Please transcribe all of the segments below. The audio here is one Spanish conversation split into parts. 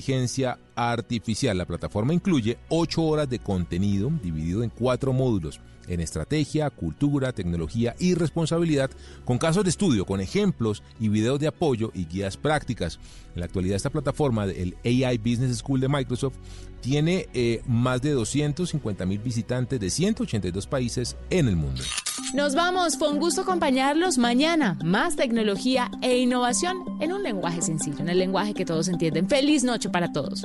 inteligencia artificial. La plataforma incluye ocho horas de contenido dividido en cuatro módulos en estrategia, cultura, tecnología y responsabilidad, con casos de estudio, con ejemplos y videos de apoyo y guías prácticas. En la actualidad esta plataforma, el AI Business School de Microsoft, tiene eh, más de 250 mil visitantes de 182 países en el mundo. Nos vamos, fue un gusto acompañarlos mañana. Más tecnología e innovación en un lenguaje sencillo, en el lenguaje que todos entienden. Feliz noche para todos.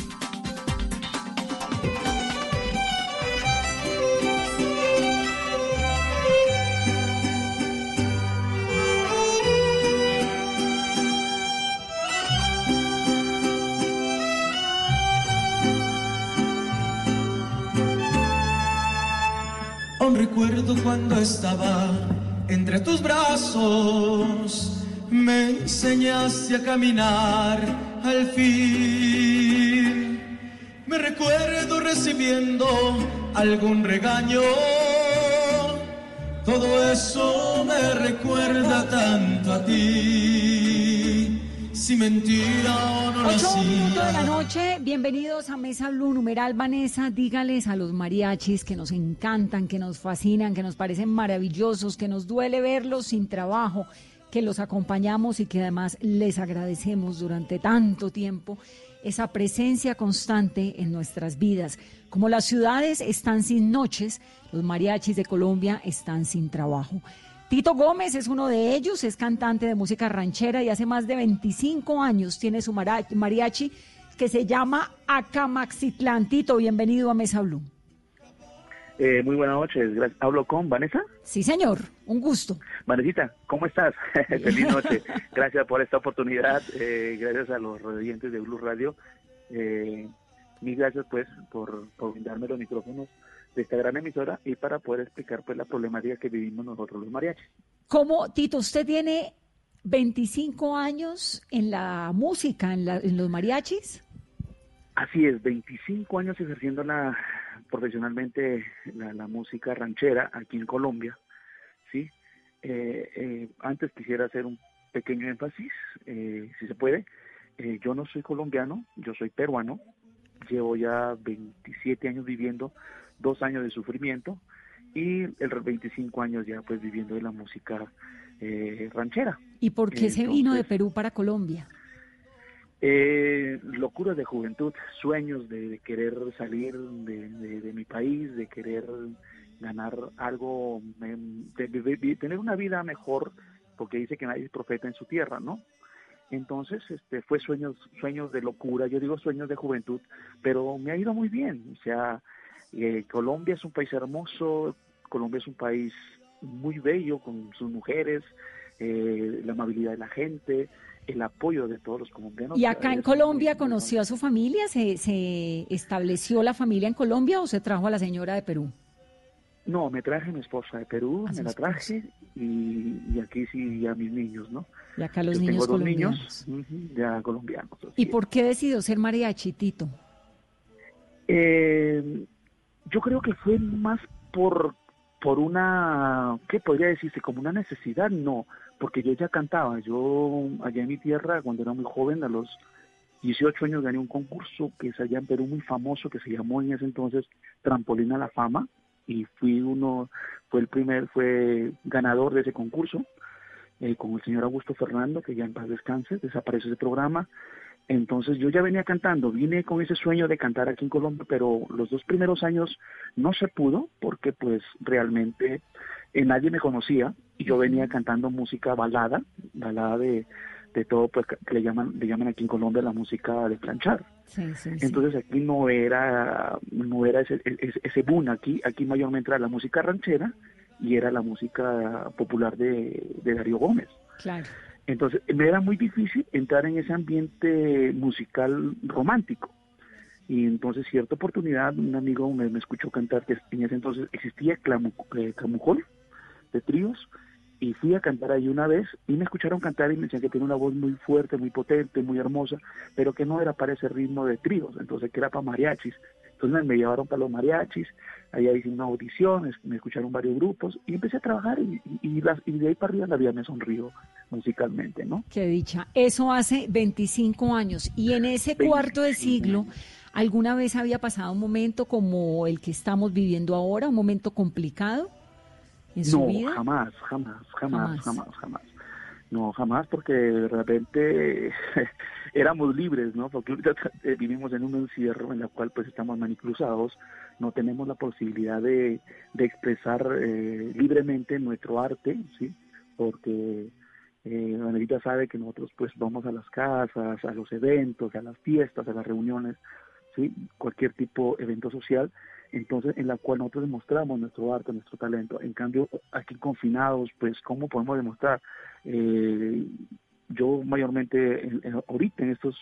Cuando estaba entre tus brazos me enseñaste a caminar al fin. Me recuerdo recibiendo algún regaño. Todo eso me recuerda tanto a ti. Si mentira o no lo minutos de la noche, bienvenidos a Mesa Blue numeral Vanessa. Dígales a los mariachis que nos encantan, que nos fascinan, que nos parecen maravillosos, que nos duele verlos sin trabajo que los acompañamos y que además les agradecemos durante tanto tiempo esa presencia constante en nuestras vidas. Como las ciudades están sin noches, los mariachis de Colombia están sin trabajo. Tito Gómez es uno de ellos, es cantante de música ranchera y hace más de 25 años tiene su mariachi que se llama Acamaxitlán. Tito, bienvenido a Mesa Blue. Eh, muy buenas noches. ¿Hablo con Vanessa? Sí, señor. Un gusto. Vanesita, ¿cómo estás? Feliz noche. Gracias por esta oportunidad. Eh, gracias a los oyentes de Blue Radio. Eh, mil gracias, pues, por, por brindarme los micrófonos de esta gran emisora y para poder explicar, pues, la problemática que vivimos nosotros los mariachis. ¿Cómo, Tito, usted tiene 25 años en la música, en, en los mariachis? Así es, 25 años ejerciendo la, profesionalmente la, música ranchera aquí en Colombia, ¿sí? Eh, eh, antes quisiera hacer un pequeño énfasis, eh, si se puede. yo no soy colombiano, yo soy peruano. Llevo ya 27 años viviendo, dos años de sufrimiento y el 25 años ya pues viviendo de la música ranchera. ¿Y por qué se vino de Perú para Colombia? Eh, locuras de juventud, sueños de, querer salir de, mi país, de querer ganar algo, de, tener una vida mejor, porque dice que nadie es profeta en su tierra, ¿no? Entonces, este, fue sueños, sueños de locura, yo digo sueños de juventud, pero me ha ido muy bien. O sea, eh, Colombia es un país hermoso, Colombia es un país muy bello con sus mujeres, eh, la amabilidad de la gente, el apoyo de todos los colombianos. ¿Y acá en Colombia conoció a su familia? ¿Se, ¿Se estableció la familia en Colombia o se trajo a la señora de Perú? No, me traje a mi esposa de Perú, me la traje y, aquí sí a mis niños, ¿no? Y acá los niños tengo colombianos. niños ya colombianos. ¿Y por qué decidió ser mariachi, Tito? Eh, yo creo que fue más por, por una, ¿qué podría decirse? Como una necesidad, no porque yo ya cantaba. Yo allá en mi tierra, cuando era muy joven, a los 18 años gané un concurso que es allá en Perú muy famoso, que se llamó en ese entonces Trampolín a la Fama, y fui uno, fue el primer, fue ganador de ese concurso, eh, con el señor Augusto Fernando, que ya en paz descanse, desaparece ese programa. Entonces yo ya venía cantando, vine con ese sueño de cantar aquí en Colombia, pero los dos primeros años no se pudo porque pues realmente eh, nadie me conocía y yo venía cantando música balada, balada de, de todo, pues que le llaman, le llaman aquí en Colombia la música de planchar. Entonces aquí no era, no era ese, ese, boom, aquí, aquí mayormente era la música ranchera y era la música popular de, de Darío Gómez. Claro. Entonces me era muy difícil entrar en ese ambiente musical romántico. Y entonces cierta oportunidad un amigo me, escuchó cantar que en ese entonces existía Clamu, eh, de tríos y fui a cantar ahí una vez y me escucharon cantar y me decían que tiene una voz muy fuerte, muy potente, muy hermosa, pero que no era para ese ritmo de tríos, entonces que era para mariachis. Entonces me llevaron para los mariachis, allá hice una audición, me escucharon varios grupos y empecé a trabajar y, y, de ahí para arriba la vida me sonrió musicalmente, ¿no? Qué dicha. Eso hace 25 años. Y en ese cuarto de siglo... ¿Alguna vez había pasado un momento como el que estamos viviendo ahora, un momento complicado en su no, Jamás, jamás, jamás, jamás, jamás, No, jamás, porque de repente éramos libres, ¿no? Porque eh, vivimos en un encierro en el cual pues estamos manicruzados, no tenemos la posibilidad de, expresar eh, libremente nuestro arte, ¿sí? Porque eh, sabe que nosotros pues vamos a las casas, a los eventos, a las fiestas, a las reuniones, ¿sí? cualquier tipo de evento social, entonces en la cual nosotros demostramos nuestro arte, nuestro talento. En cambio, aquí confinados, pues, ¿cómo podemos demostrar? Eh, yo mayormente ahorita en estos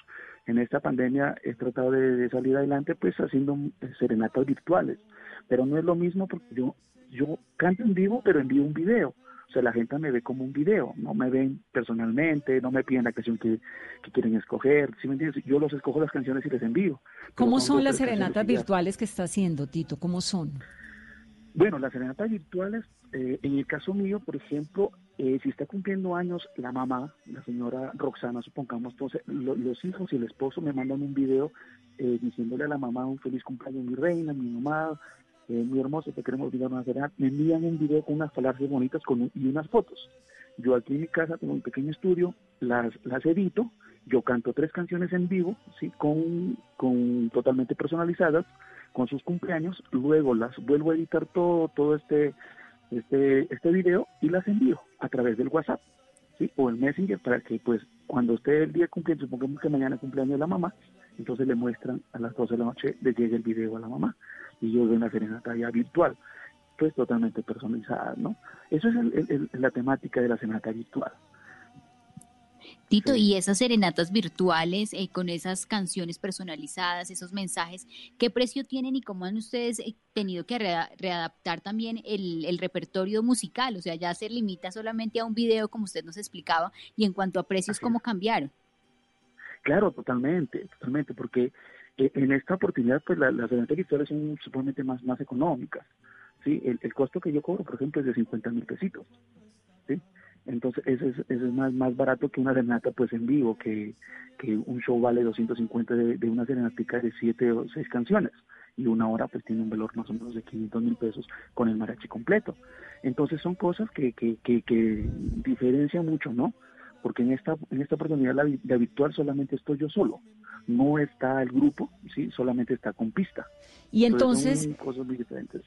en esta pandemia he tratado de, salir adelante pues haciendo serenatas virtuales pero no es lo mismo porque yo yo canto en vivo pero envío un video o sea, la gente me ve como un video, no me ven personalmente, no me piden la canción que, quieren escoger, ¿sí me entiendes? Yo los escojo las canciones y les envío. ¿Cómo son las serenatas virtuales que está haciendo, Tito? ¿Cómo son? Bueno, las serenatas virtuales, eh, en el caso mío, por ejemplo, eh, si está cumpliendo años la mamá, la señora Roxana, supongamos, entonces los hijos y el esposo me mandan un video eh, diciéndole a la mamá un feliz cumpleaños, mi reina, mi mamá, eh, muy hermoso, te queremos video una me envían un video con unas palabras bonitas con y unas fotos. Yo aquí en mi casa tengo un pequeño estudio, las, las edito, yo canto tres canciones en vivo, sí, con, con totalmente personalizadas, con sus cumpleaños, luego las vuelvo a editar todo, todo este, este, este video y las envío a través del WhatsApp, sí, o el Messenger para que pues cuando esté el día cumpliendo, supongamos que mañana cumpleaños de la mamá, entonces le muestran a las 12 de la noche, le llega el video a la mamá y yo veo una serenata virtual, pues totalmente personalizada, ¿no? Eso es la temática de la serenata virtual. Tito, y esas serenatas virtuales eh, con esas canciones personalizadas, esos mensajes, ¿qué precio tienen y cómo han ustedes eh, tenido que readaptar también el, repertorio musical? O sea, ya se limita solamente a un video, como usted nos explicaba, y en cuanto a precios, ¿cómo cambiaron? Claro, totalmente, totalmente, porque eh, en esta oportunidad, pues las serenatas virtuales son supuestamente más, más económicas. ¿sí? El, costo que yo cobro, por ejemplo, es de 50 mil pesitos. ¿sí? Entonces, ese es, es más, más barato que una serenata pues en vivo, que, que un show vale 250 de, de una serenatica de 7 o 6 canciones. Y una hora pues tiene un valor más o menos de 500 mil pesos con el mariachi completo. Entonces son cosas que, que, que, que diferencian mucho, ¿no? Porque en esta, en esta oportunidad la, la virtual solamente estoy yo solo no está el grupo, sí, solamente está con pista. Y entonces,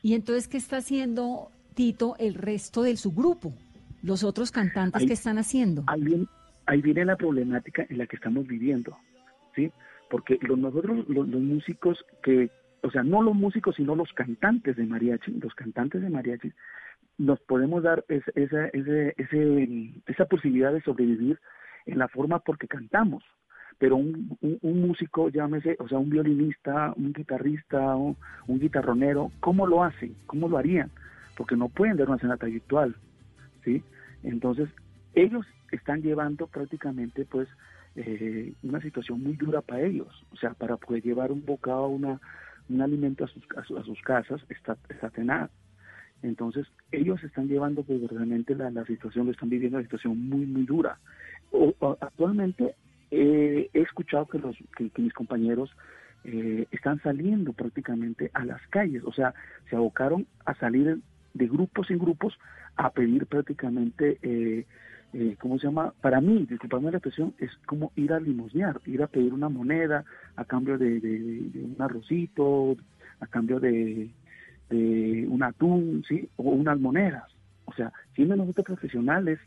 y entonces qué está haciendo Tito el resto de su grupo, los otros cantantes que están haciendo. Ahí viene, ahí viene la problemática en la que estamos viviendo, sí, porque los, nosotros los, músicos que, o sea, no los músicos sino los cantantes de mariachi, los cantantes de mariachi nos podemos dar esa, ese, ese, esa posibilidad de sobrevivir en la forma porque cantamos, pero un, un, músico, llámese, o sea, un violinista, un guitarrista, un, guitarronero, ¿cómo lo hacen? ¿Cómo lo harían? Porque no pueden dar una sonata virtual, ¿sí? Entonces, ellos están llevando prácticamente, pues, eh, una situación muy dura para ellos, o sea, para poder llevar un bocado, una, un alimento a sus, a, sus casas, está, está tenaz. Entonces, ellos están llevando, pues, realmente la, la situación que están viviendo, una situación muy, muy dura. O, actualmente he escuchado que, los, que, mis compañeros eh, están saliendo prácticamente a las calles, o sea, se abocaron a salir de grupos en grupos a pedir prácticamente, eh, eh, ¿cómo se llama? Para mí, disculpadme la expresión, es como ir a limosnear, ir a pedir una moneda a cambio de, un arrocito, a cambio de, de un atún, ¿sí? O unas monedas. O sea, siendo nosotros profesionales,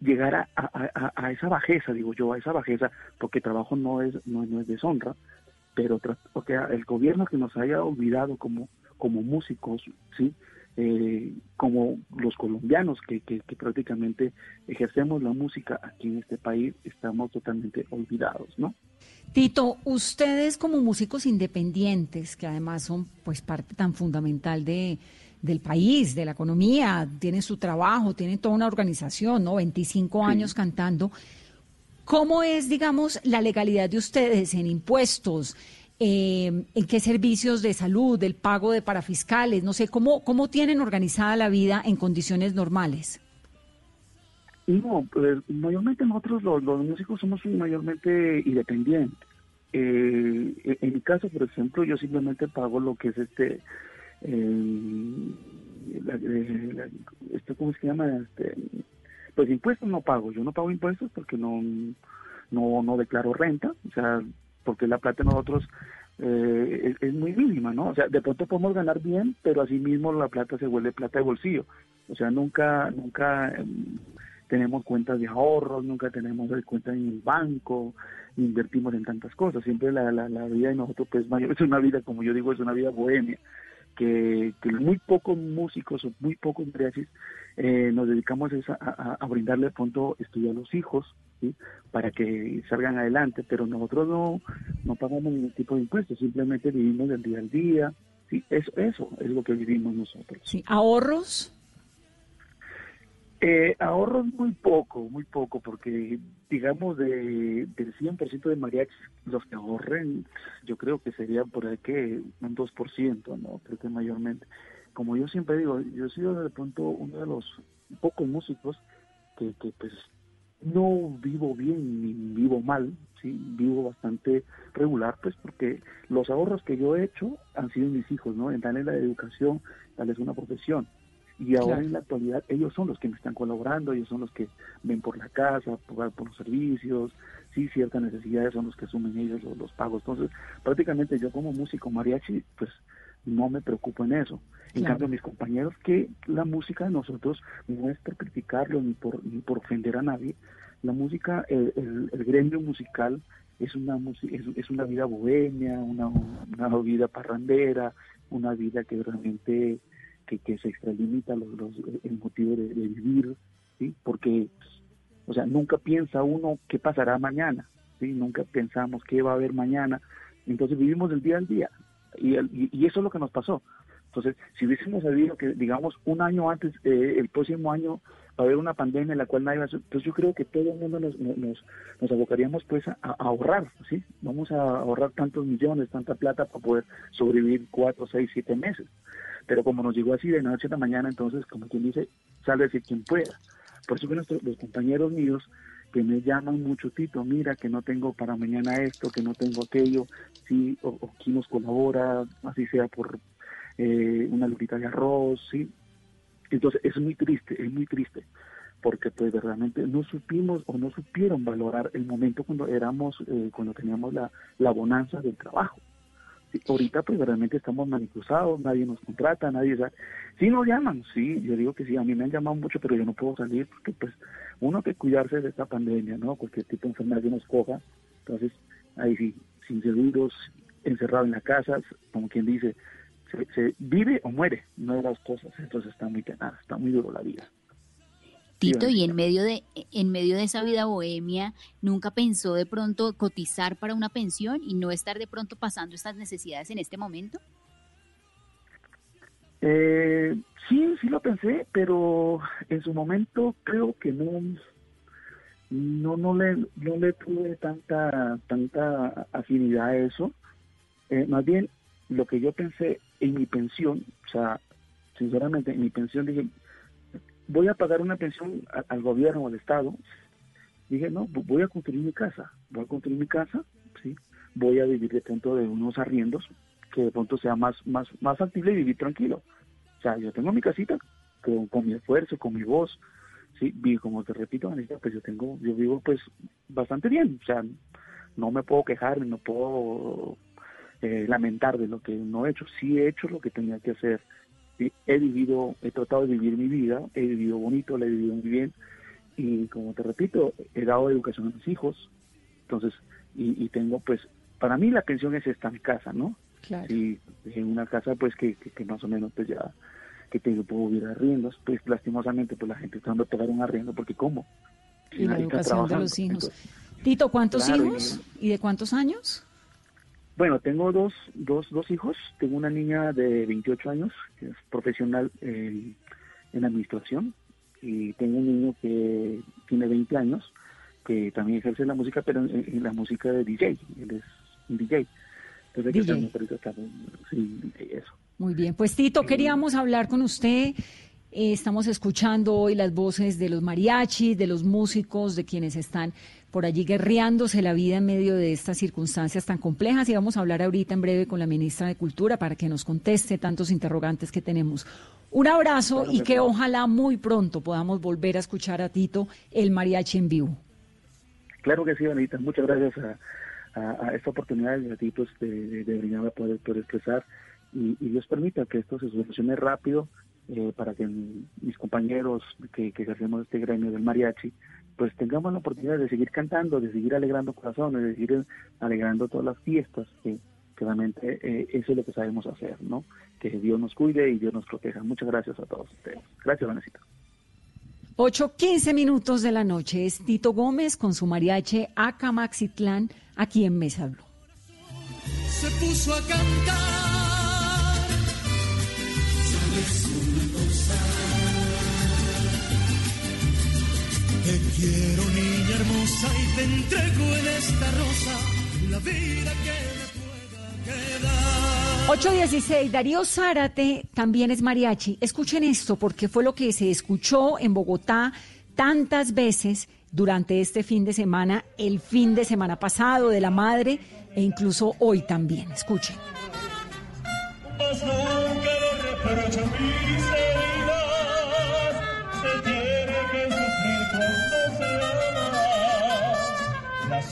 llegar a, a, a, esa bajeza, digo yo, a esa bajeza, porque trabajo no es, no, no es deshonra, pero porque el gobierno que nos haya olvidado como, como músicos, ¿sí? Eh, como los colombianos que, que, prácticamente ejercemos la música aquí en este país, estamos totalmente olvidados, ¿no? Tito, ustedes como músicos independientes, que además son pues parte tan fundamental de, del país, de la economía, tienen su trabajo, tienen toda una organización, ¿no? 25 años cantando. ¿Cómo es, digamos, la legalidad de ustedes en impuestos, eh, en qué servicios de salud, del pago de parafiscales, no sé, ¿cómo, cómo tienen organizada la vida en condiciones normales? No, pues mayormente nosotros los, músicos somos mayormente independientes. Eh, en mi caso, por ejemplo, yo simplemente pago lo que es este, eh, este ¿cómo se llama? Este, pues impuestos no pago. Yo no pago impuestos porque no, no, no declaro renta. O sea, porque la plata nosotros eh, es, muy mínima, ¿no? O sea, de pronto podemos ganar bien, pero así mismo la plata se vuelve plata de bolsillo. O sea, nunca, nunca em, tenemos cuentas de ahorros, nunca tenemos cuentas en el banco, invertimos en tantas cosas. Siempre la, la, vida de nosotros, pues, mayor, es una vida, como yo digo, es una vida bohemia. Que, que muy pocos músicos o muy pocos mariachis eh, nos dedicamos a, a, brindarle de pronto estudio a los hijos, para que salgan adelante, pero nosotros no, no pagamos ningún tipo de impuestos, simplemente vivimos del día al día, ¿sí? eso, eso es lo que vivimos nosotros. Sí. ¿Ahorros? Eh, ahorros muy poco, muy poco, porque digamos de, del 100% de mariachis, los que ahorren, yo creo que sería por ahí que un 2%, ¿no? Creo que mayormente. Como yo siempre digo, yo he sido de pronto uno de los pocos músicos que, que pues no vivo bien ni vivo mal, sí, vivo bastante regular, pues porque los ahorros que yo he hecho han sido mis hijos, ¿no? En darles la educación, darles una profesión. Y ahora en la actualidad ellos son los que me están colaborando, ellos son los que ven por la casa, por, por los servicios, sí, ciertas necesidades son los que asumen ellos los, los, pagos. Entonces, prácticamente yo como músico mariachi, pues no me preocupo en eso. En cambio, mis compañeros, que la música de nosotros no es por criticarlo ni por, ni por ofender a nadie. La música, el, el, gremio musical es una, es, es una vida bohemia, una, una vida parrandera, una vida que realmente que, que se extralimita los, los, el motivo de, vivir, ¿sí? Porque, o sea, nunca piensa uno qué pasará mañana, ¿sí? Nunca pensamos qué va a haber mañana. Entonces vivimos el día al día. Y, y, eso es lo que nos pasó. Entonces, si hubiésemos sabido que, digamos, un año antes, eh, el próximo año, va a haber una pandemia en la cual nadie va a... Pues yo creo que todo el mundo nos, nos, nos abocaríamos pues a, ahorrar, ¿sí? Vamos a ahorrar tantos millones, tanta plata para poder sobrevivir cuatro, seis, siete meses. Pero como nos llegó así de noche a la mañana, entonces, como quien dice, decir quien pueda. Por eso que nuestros, los compañeros míos que me llaman mucho, Tito, mira que no tengo para mañana esto, que no tengo aquello, sí, o, o quién nos colabora, así sea por eh, una lupita de arroz, sí. Entonces es muy triste, es muy triste, porque pues realmente no supimos o no supieron valorar el momento cuando éramos, eh, cuando teníamos la, la bonanza del trabajo. Ahorita pues realmente estamos manipusados, nadie nos contrata, nadie sabe. Sí nos llaman, sí, yo digo que sí, a mí me han llamado mucho, pero yo no puedo salir porque pues uno que cuidarse de esta pandemia, ¿no? Cualquier tipo de enfermedad que nos coja, entonces ahí sí, sin seguros, encerrado en la casa, como quien dice, se, vive o muere, no de las cosas, entonces está muy tenaz, está muy duro la vida. Tito, y en medio de en medio de esa vida bohemia, nunca pensó de pronto cotizar para una pensión y no estar de pronto pasando estas necesidades en este momento. Eh, sí, sí lo pensé, pero en su momento creo que no no no le no le tuve tanta tanta afinidad a eso. Eh, más bien lo que yo pensé en mi pensión, o sea, sinceramente, en mi pensión dije, voy a pagar una pensión al gobierno o al Estado. Dije, no, voy a construir mi casa, voy a construir mi casa, ¿sí? Voy a vivir de pronto de unos arriendos, que de pronto sea más, más, más factible vivir tranquilo. O sea, yo tengo mi casita con, mi esfuerzo, con mi voz, sí, y como te repito, pues yo tengo, yo vivo pues bastante bien, o sea, no me puedo quejar, no puedo eh, lamentar de lo que no he hecho. Sí he hecho lo que tenía que hacer. He vivido, he tratado de vivir mi vida, he vivido bonito, la he vivido muy bien. Y como te repito, he dado educación a mis hijos. Entonces, y, tengo pues, para mí la pensión es esta mi casa, ¿no? Claro. Y en una casa pues que, que, más o menos pues ya que te puedo vivir arriendos, pues lastimosamente pues la gente está dando pagar un arriendo porque ¿cómo? y la educación de los hijos. Tito, ¿cuántos hijos y de cuántos años? Bueno, tengo dos, dos, dos hijos. Tengo una niña de 28 años, que es profesional en, administración, y tengo un niño que tiene 20 años, que también ejerce la música, pero en, la música de DJ. Él es un DJ. Que estamos ahorita estamos, sí, eso. Muy bien, pues Tito, queríamos hablar con usted. Eh, estamos escuchando hoy las voces de los mariachis, de los músicos, de quienes están por allí guerreándose la vida en medio de estas circunstancias tan complejas y vamos a hablar ahorita en breve con la ministra de Cultura para que nos conteste tantos interrogantes que tenemos. Un abrazo y que ojalá muy pronto podamos volver a escuchar a Tito el mariachi en vivo. Claro que sí, Anita. Muchas gracias a, esta oportunidad de ti pues, de, de, poder, expresar y, Dios permita que esto se solucione rápido eh, para que mis compañeros que, que ejercemos este gremio del mariachi pues tengamos la oportunidad de seguir cantando, de seguir alegrando corazones, de seguir alegrando todas las fiestas, que, realmente eh, eso es lo que sabemos hacer, ¿no? Que Dios nos cuide y Dios nos proteja. Muchas gracias a todos ustedes. Gracias, Vanesita. 8.15 minutos de la noche es Tito Gómez con su mariache Acamaxitlán aquí en Mesa Blue. Se puso a cantar. Te quiero, niña hermosa, y te entrego en esta rosa la vida que me pueda quedar. 816, Darío Zárate también es mariachi. Escuchen esto, porque fue lo que se escuchó en Bogotá tantas veces durante este fin de semana, el fin de semana pasado de la madre e incluso hoy también. Escuchen. las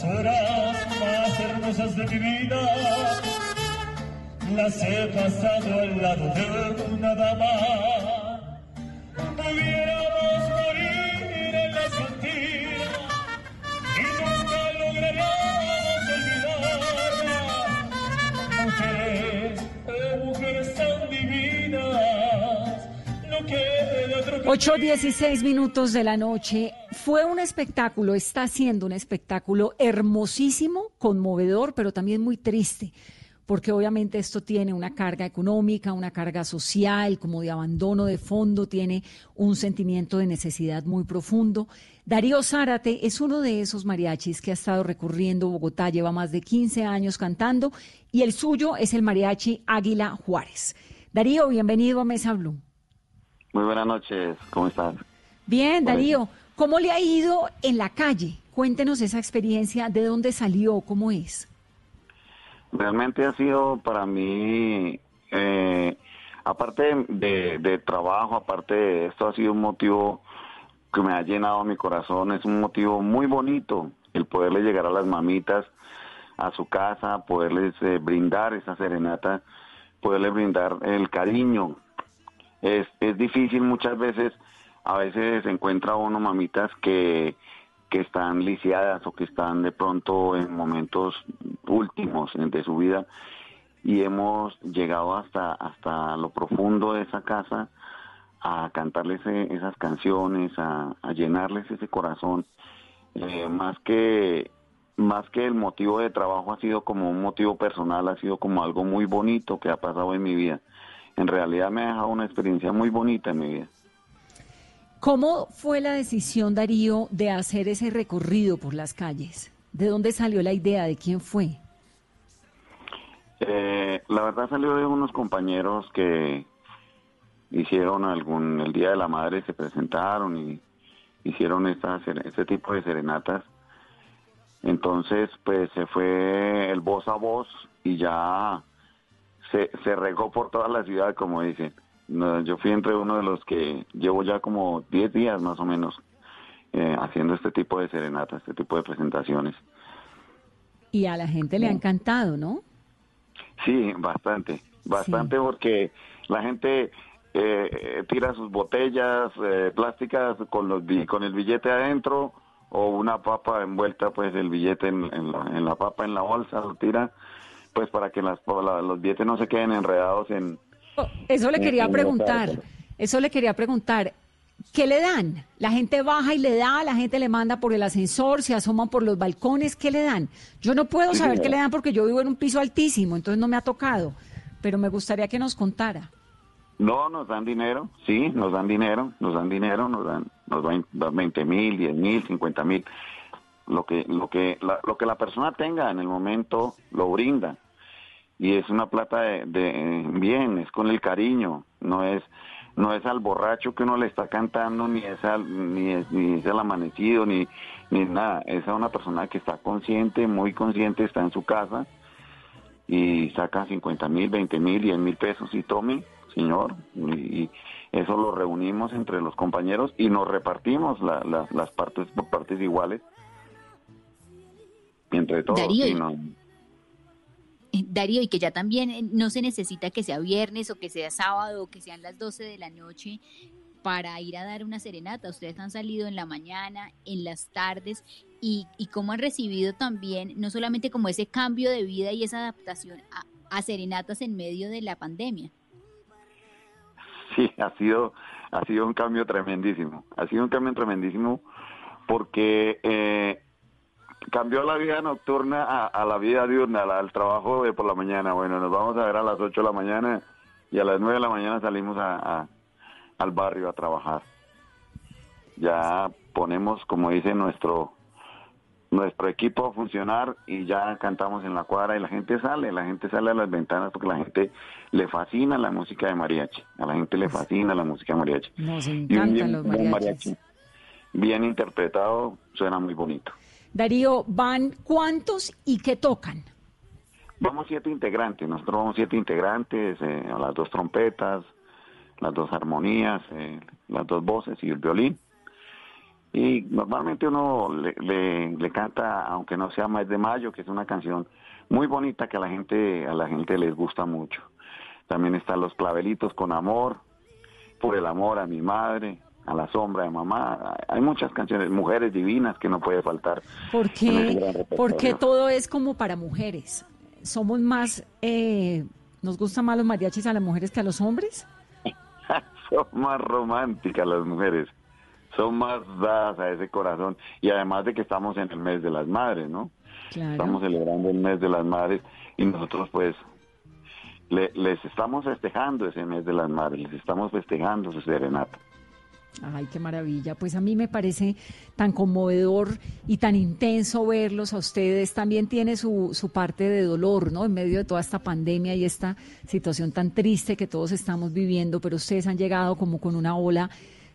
horas más hermosas de mi vida las he pasado al lado de una dama. Pudiéramos morir en las cantinas y nunca lograríamos olvidarla. Mujeres, oh, mujeres tan divinas, queda otro 8.16 minutos de la noche. Fue un espectáculo, está siendo un espectáculo hermosísimo, conmovedor, pero también muy triste, porque obviamente esto tiene una carga económica, una carga social, como de abandono de fondo, tiene un sentimiento de necesidad muy profundo. Darío Zárate es uno de esos mariachis que ha estado recorriendo Bogotá, lleva más de 15 años cantando, y el suyo es el mariachi Águila Juárez. Darío, bienvenido a Mesa Blue. Muy buenas noches, ¿cómo estás? Bien, Darío, ¿cómo le ha ido en la calle? Cuéntenos esa experiencia, ¿de dónde salió? ¿Cómo es? Realmente ha sido para mí, eh, aparte de, trabajo, aparte de esto, ha sido un motivo que me ha llenado mi corazón, es un motivo muy bonito el poderle llegar a las mamitas a su casa, poderles eh, brindar esa serenata, poderles brindar el cariño es, es difícil muchas veces, a veces encuentra uno mamitas que, que están lisiadas o que están de pronto en momentos últimos de su vida. Y hemos llegado hasta, hasta lo profundo de esa casa a cantarles e, esas canciones, a, llenarles ese corazón, eh, más que más que el motivo de trabajo ha sido como un motivo personal, ha sido como algo muy bonito que ha pasado en mi vida. En realidad me ha dejado una experiencia muy bonita en mi vida. ¿Cómo fue la decisión, Darío, de hacer ese recorrido por las calles? ¿De dónde salió la idea? ¿De quién fue? Eh, la verdad salió de unos compañeros que hicieron algún, el Día de la Madre se presentaron y hicieron esta, este tipo de serenatas. Entonces, pues se fue el voz a voz y ya se, se regó por toda la ciudad, como dicen. Yo fui entre uno de los que llevo ya como 10 días más o menos eh, haciendo este tipo de serenatas, este tipo de presentaciones. Y a la gente le ha encantado, ¿no? Sí, bastante, bastante porque la gente eh, tira sus botellas eh, plásticas con, los, con el billete adentro o una papa envuelta, pues el billete en, la, en la papa, en la bolsa, lo tira pues para que las, los billetes no se queden enredados en... Eso le quería preguntar, eso le quería preguntar. ¿Qué le dan? La gente baja y le da, la gente le manda por el ascensor, se asoman por los balcones, ¿qué le dan? Yo no puedo saber qué le dan porque yo vivo en un piso altísimo, entonces no me ha tocado, pero me gustaría que nos contara. No, nos dan dinero, sí, nos dan dinero, nos dan dinero, nos dan, nos dan 20 mil, 10 mil, 50 mil, lo que, lo que, lo que la persona tenga en el momento lo brinda y es una plata de, de bien, es con el cariño, no es no es al borracho que uno le está cantando, ni es al, ni es, ni es al amanecido, ni, ni nada. Es a una persona que está consciente, muy consciente, está en su casa y saca 50 mil, 20 mil, 10 mil pesos y tome, señor. Y, eso lo reunimos entre los compañeros y nos repartimos las partes por partes iguales entre todos. Eh, Darío, y que ya también eh, no se necesita que sea viernes o que sea sábado o que sean las 12 de la noche para ir a dar una serenata. Ustedes han salido en la mañana, en las tardes, y, cómo han recibido también, no solamente como ese cambio de vida y esa adaptación a, serenatas en medio de la pandemia. Sí, ha sido, ha sido un cambio tremendísimo. Ha sido un cambio tremendísimo porque eh, cambió la vida nocturna a, la vida diurna, al trabajo de por la mañana. Bueno, nos vamos a ver a las 8 de la mañana y a las 9 de la mañana salimos a, al barrio a trabajar. Ya ponemos, como dice nuestro nuestro equipo a funcionar y ya cantamos en la cuadra y la gente sale, la gente sale a las ventanas porque la gente le fascina la música de mariachi, a la gente le fascina la música de mariachi. Nos encantan los mariachis. bien interpretado suena muy bonito. Darío, ¿van cuántos y qué tocan? Vamos siete integrantes, nosotros vamos siete integrantes, eh, las dos trompetas, las dos armonías, eh, las dos voces y el violín. Y normalmente uno le, le, canta, aunque no sea Mes de Mayo, que es una canción muy bonita que a la gente, a la gente les gusta mucho. También están los clavelitos con amor, por el amor a mi madre, a la sombra de mamá. Hay muchas canciones, mujeres divinas que no puede faltar. ¿Por qué? Porque todo es como para mujeres. Somos más, eh, nos gustan más los mariachis a las mujeres que a los hombres. Son más románticas las mujeres, son más dadas a ese corazón y además de que estamos en el mes de las madres, ¿no? Estamos celebrando el mes de las madres y nosotros pues les estamos festejando ese mes de las madres, les estamos festejando su serenata. Ay, qué maravilla. Pues a mí me parece tan conmovedor y tan intenso verlos a ustedes. También tiene su, su parte de dolor, ¿no? En medio de toda esta pandemia y esta situación tan triste que todos estamos viviendo, pero ustedes han llegado como con una ola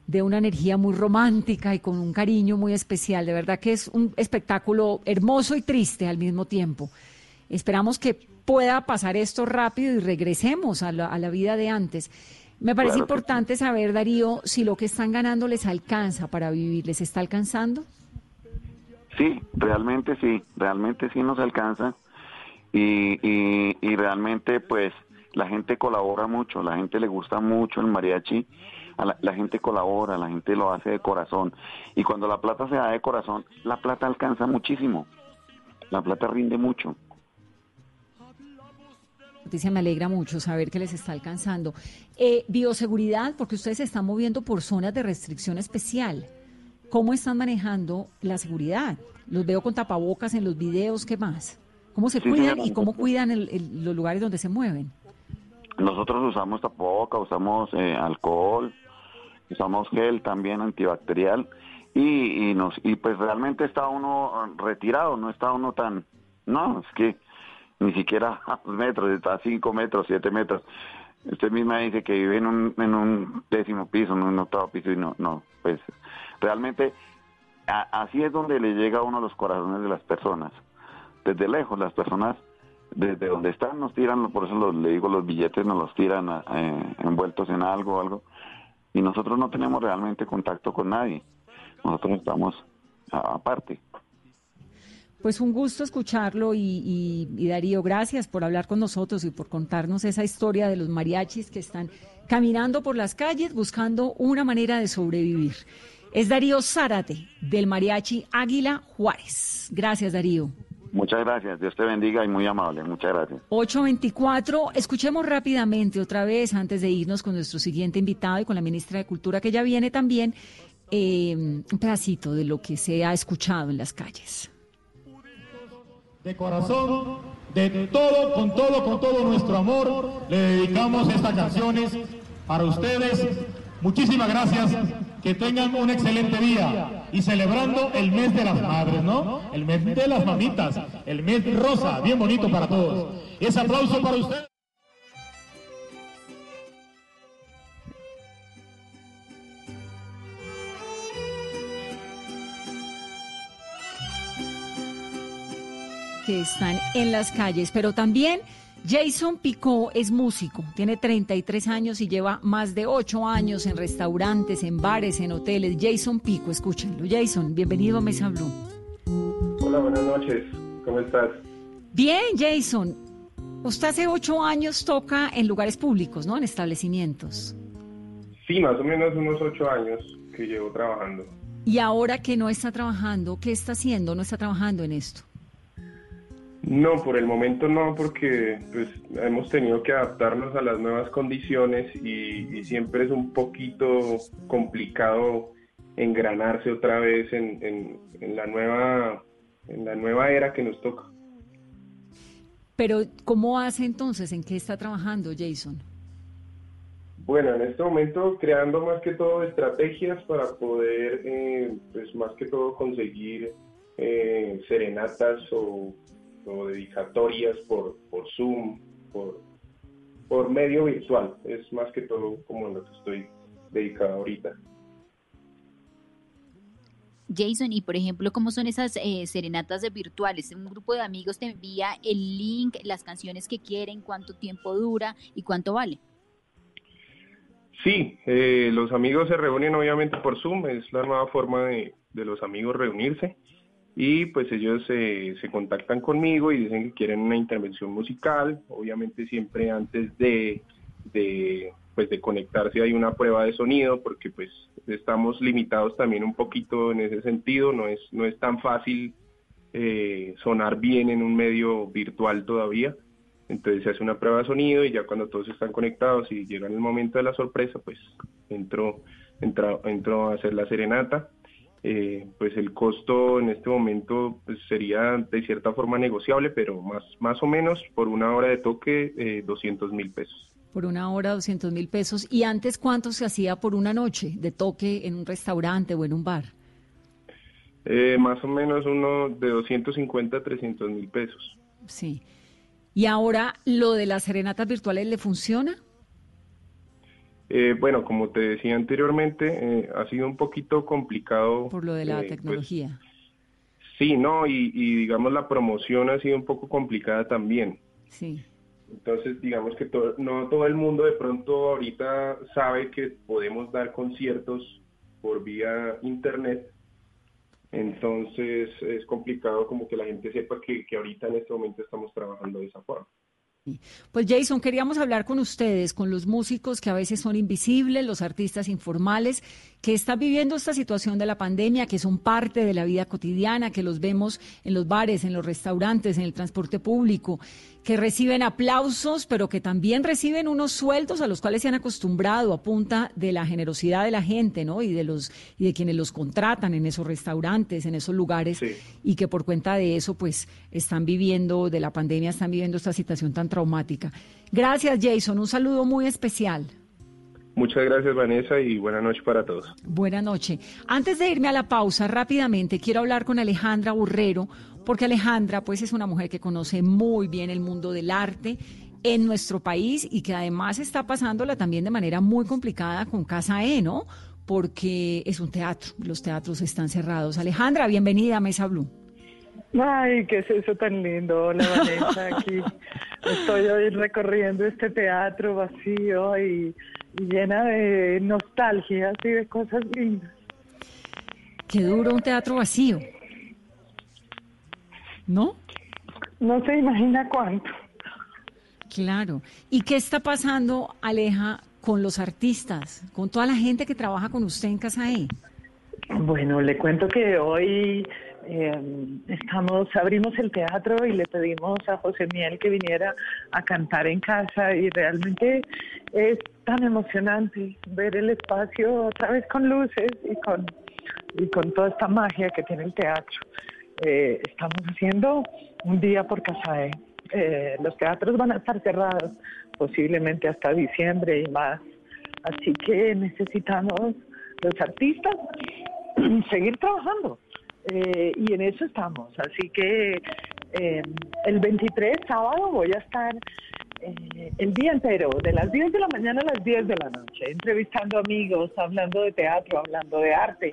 de una energía muy romántica y con un cariño muy especial. De verdad que es un espectáculo hermoso y triste al mismo tiempo. Esperamos que pueda pasar esto rápido y regresemos a la, a la vida de antes. Me parece importante saber, Darío, si lo que están ganando les alcanza para vivir, ¿les está alcanzando? Sí, realmente sí, realmente sí nos alcanza. Y, y, realmente pues la gente colabora mucho, la gente le gusta mucho el mariachi, la, la, gente colabora, la gente lo hace de corazón. Y cuando la plata se da de corazón, la plata alcanza muchísimo, la plata rinde mucho noticia me alegra mucho saber que les está alcanzando. Eh, bioseguridad, porque ustedes se están moviendo por zonas de restricción especial. ¿Cómo están manejando la seguridad? Los veo con tapabocas en los videos, ¿qué más? ¿Cómo se cuidan y cómo cuidan los lugares donde se mueven? Nosotros usamos tapabocas, usamos eh, alcohol, usamos gel también antibacterial y, y, nos y pues realmente está uno retirado, no está uno tan... No, es que ni siquiera metros, está a cinco metros, siete metros. Usted misma dice que vive en un, en un décimo piso, en un octavo piso y no, no, pues realmente así es donde le llega a uno los corazones de las personas. Desde lejos, las personas desde donde están nos tiran, por eso le digo, los billetes nos los tiran envueltos en algo, algo, y nosotros no tenemos realmente contacto con nadie. Nosotros estamos aparte. Pues un gusto escucharlo y, Darío, gracias por hablar con nosotros y por contarnos esa historia de los mariachis que están caminando por las calles buscando una manera de sobrevivir. Es Darío Zárate del mariachi Águila Juárez. Gracias, Darío. Muchas gracias, Dios te bendiga y muy amable, muchas gracias. 824, escuchemos rápidamente otra vez, antes de irnos con nuestro siguiente invitado y con la ministra de Cultura que ya viene también, eh, un pedacito de lo que se ha escuchado en las calles de corazón, de todo, con todo, con todo nuestro amor, le dedicamos estas canciones para ustedes. Muchísimas gracias que tengan un excelente día y celebrando el mes de las madres, ¿no? El mes de las mamitas, el mes rosa, bien bonito para todos. Ese aplauso para usted. Que están en las calles, pero también Jason Picó es músico, tiene 33 años y lleva más de 8 años en restaurantes, en bares, en hoteles. Jason Pico, escúchenlo. Jason, bienvenido a Mesa Blue. Hola, buenas noches. ¿Cómo estás? Bien, Jason. Usted hace 8 años toca en lugares públicos, ¿no? En establecimientos. Sí, más o menos unos 8 años que llevo trabajando. Y ahora que no está trabajando, ¿qué está haciendo? ¿No está trabajando en esto? No, por el momento no, porque pues, hemos tenido que adaptarnos a las nuevas condiciones y, siempre es un poquito complicado engranarse otra vez en, la nueva en la nueva era que nos toca. Pero ¿cómo hace entonces? ¿En qué está trabajando Jason? Bueno, en este momento creando más que todo estrategias para poder, eh, pues más que todo conseguir eh, serenatas o o dedicatorias por, por Zoom, por, por medio virtual. Es más que todo como en lo que estoy dedicado ahorita. Jason, y por ejemplo, ¿cómo son esas eh, serenatas virtuales? Un grupo de amigos te envía el link, las canciones que quieren, cuánto tiempo dura y cuánto vale. Sí, eh, los amigos se reúnen obviamente por Zoom, es la nueva forma de, de los amigos reunirse y pues ellos se contactan conmigo y dicen que quieren una intervención musical, obviamente siempre antes de, de, pues de conectarse hay una prueba de sonido porque pues estamos limitados también un poquito en ese sentido, no es, no es tan fácil eh, sonar bien en un medio virtual todavía, entonces se hace una prueba de sonido y ya cuando todos están conectados y llega el momento de la sorpresa pues entro, entro, entro a hacer la serenata eh, pues el costo en este momento pues, sería de cierta forma negociable, pero más, más o menos por una hora de toque eh, 200 mil pesos. Por una hora 200 mil pesos. ¿Y antes cuánto se hacía por una noche de toque en un restaurante o en un bar? Eh, más o menos uno de 250 a 300 mil pesos. Sí. ¿Y ahora lo de las serenatas virtuales le funciona? Eh, bueno, como te decía anteriormente, eh, ha sido un poquito complicado. Por lo de la eh, pues, tecnología. sí, no, y, digamos la promoción ha sido un poco complicada también. Sí. Entonces, digamos que no todo el mundo de pronto ahorita sabe que podemos dar conciertos por vía internet. Entonces es complicado como que la gente sepa que, que ahorita en este momento estamos trabajando de esa forma. Pues Jason, queríamos hablar con ustedes, con los músicos que a veces son invisibles, los artistas informales, que están viviendo esta situación de la pandemia, que son parte de la vida cotidiana, que los vemos en los bares, en los restaurantes, en el transporte público, que reciben aplausos, pero que también reciben unos sueldos a los cuales se han acostumbrado a punta de la generosidad de la gente, ¿no? Y de los y de quienes los contratan en esos restaurantes, en esos lugares, y que por cuenta de eso, pues, están viviendo de la pandemia, están viviendo esta situación tan traumática. Gracias, Jason. Un saludo muy especial. Muchas gracias, Vanessa, y buena noche para todos. Buena noche. Antes de irme a la pausa, rápidamente quiero hablar con Alejandra Burrero, porque Alejandra, pues, es una mujer que conoce muy bien el mundo del arte en nuestro país y que además está pasándola también de manera muy complicada con Casa E, ¿no? Porque es un teatro, los teatros están cerrados. Alejandra, bienvenida a Mesa Blue. Ay, qué es eso tan lindo, hola Vanessa, aquí estoy hoy recorriendo este teatro vacío y, llena de nostalgia y de cosas lindas. Qué duro un teatro vacío, ¿no? No se imagina cuánto. Claro. ¿Y qué está pasando, Aleja, con los artistas, con toda la gente que trabaja con usted en Casa E? Bueno, le cuento que hoy eh, estamos, abrimos el teatro y le pedimos a José Miel que viniera a cantar en casa y realmente es tan emocionante ver el espacio otra vez con luces y con, y con toda esta magia que tiene el teatro. Eh, estamos haciendo un día por casa. Eh, los teatros van a estar cerrados posiblemente hasta diciembre y más. Así que necesitamos los artistas, seguir trabajando. Eh, y en eso estamos. Así que eh, el 23, sábado, voy a estar eh, el día entero, de las 10 de la mañana a las 10 de la noche, entrevistando amigos, hablando de teatro, hablando de arte,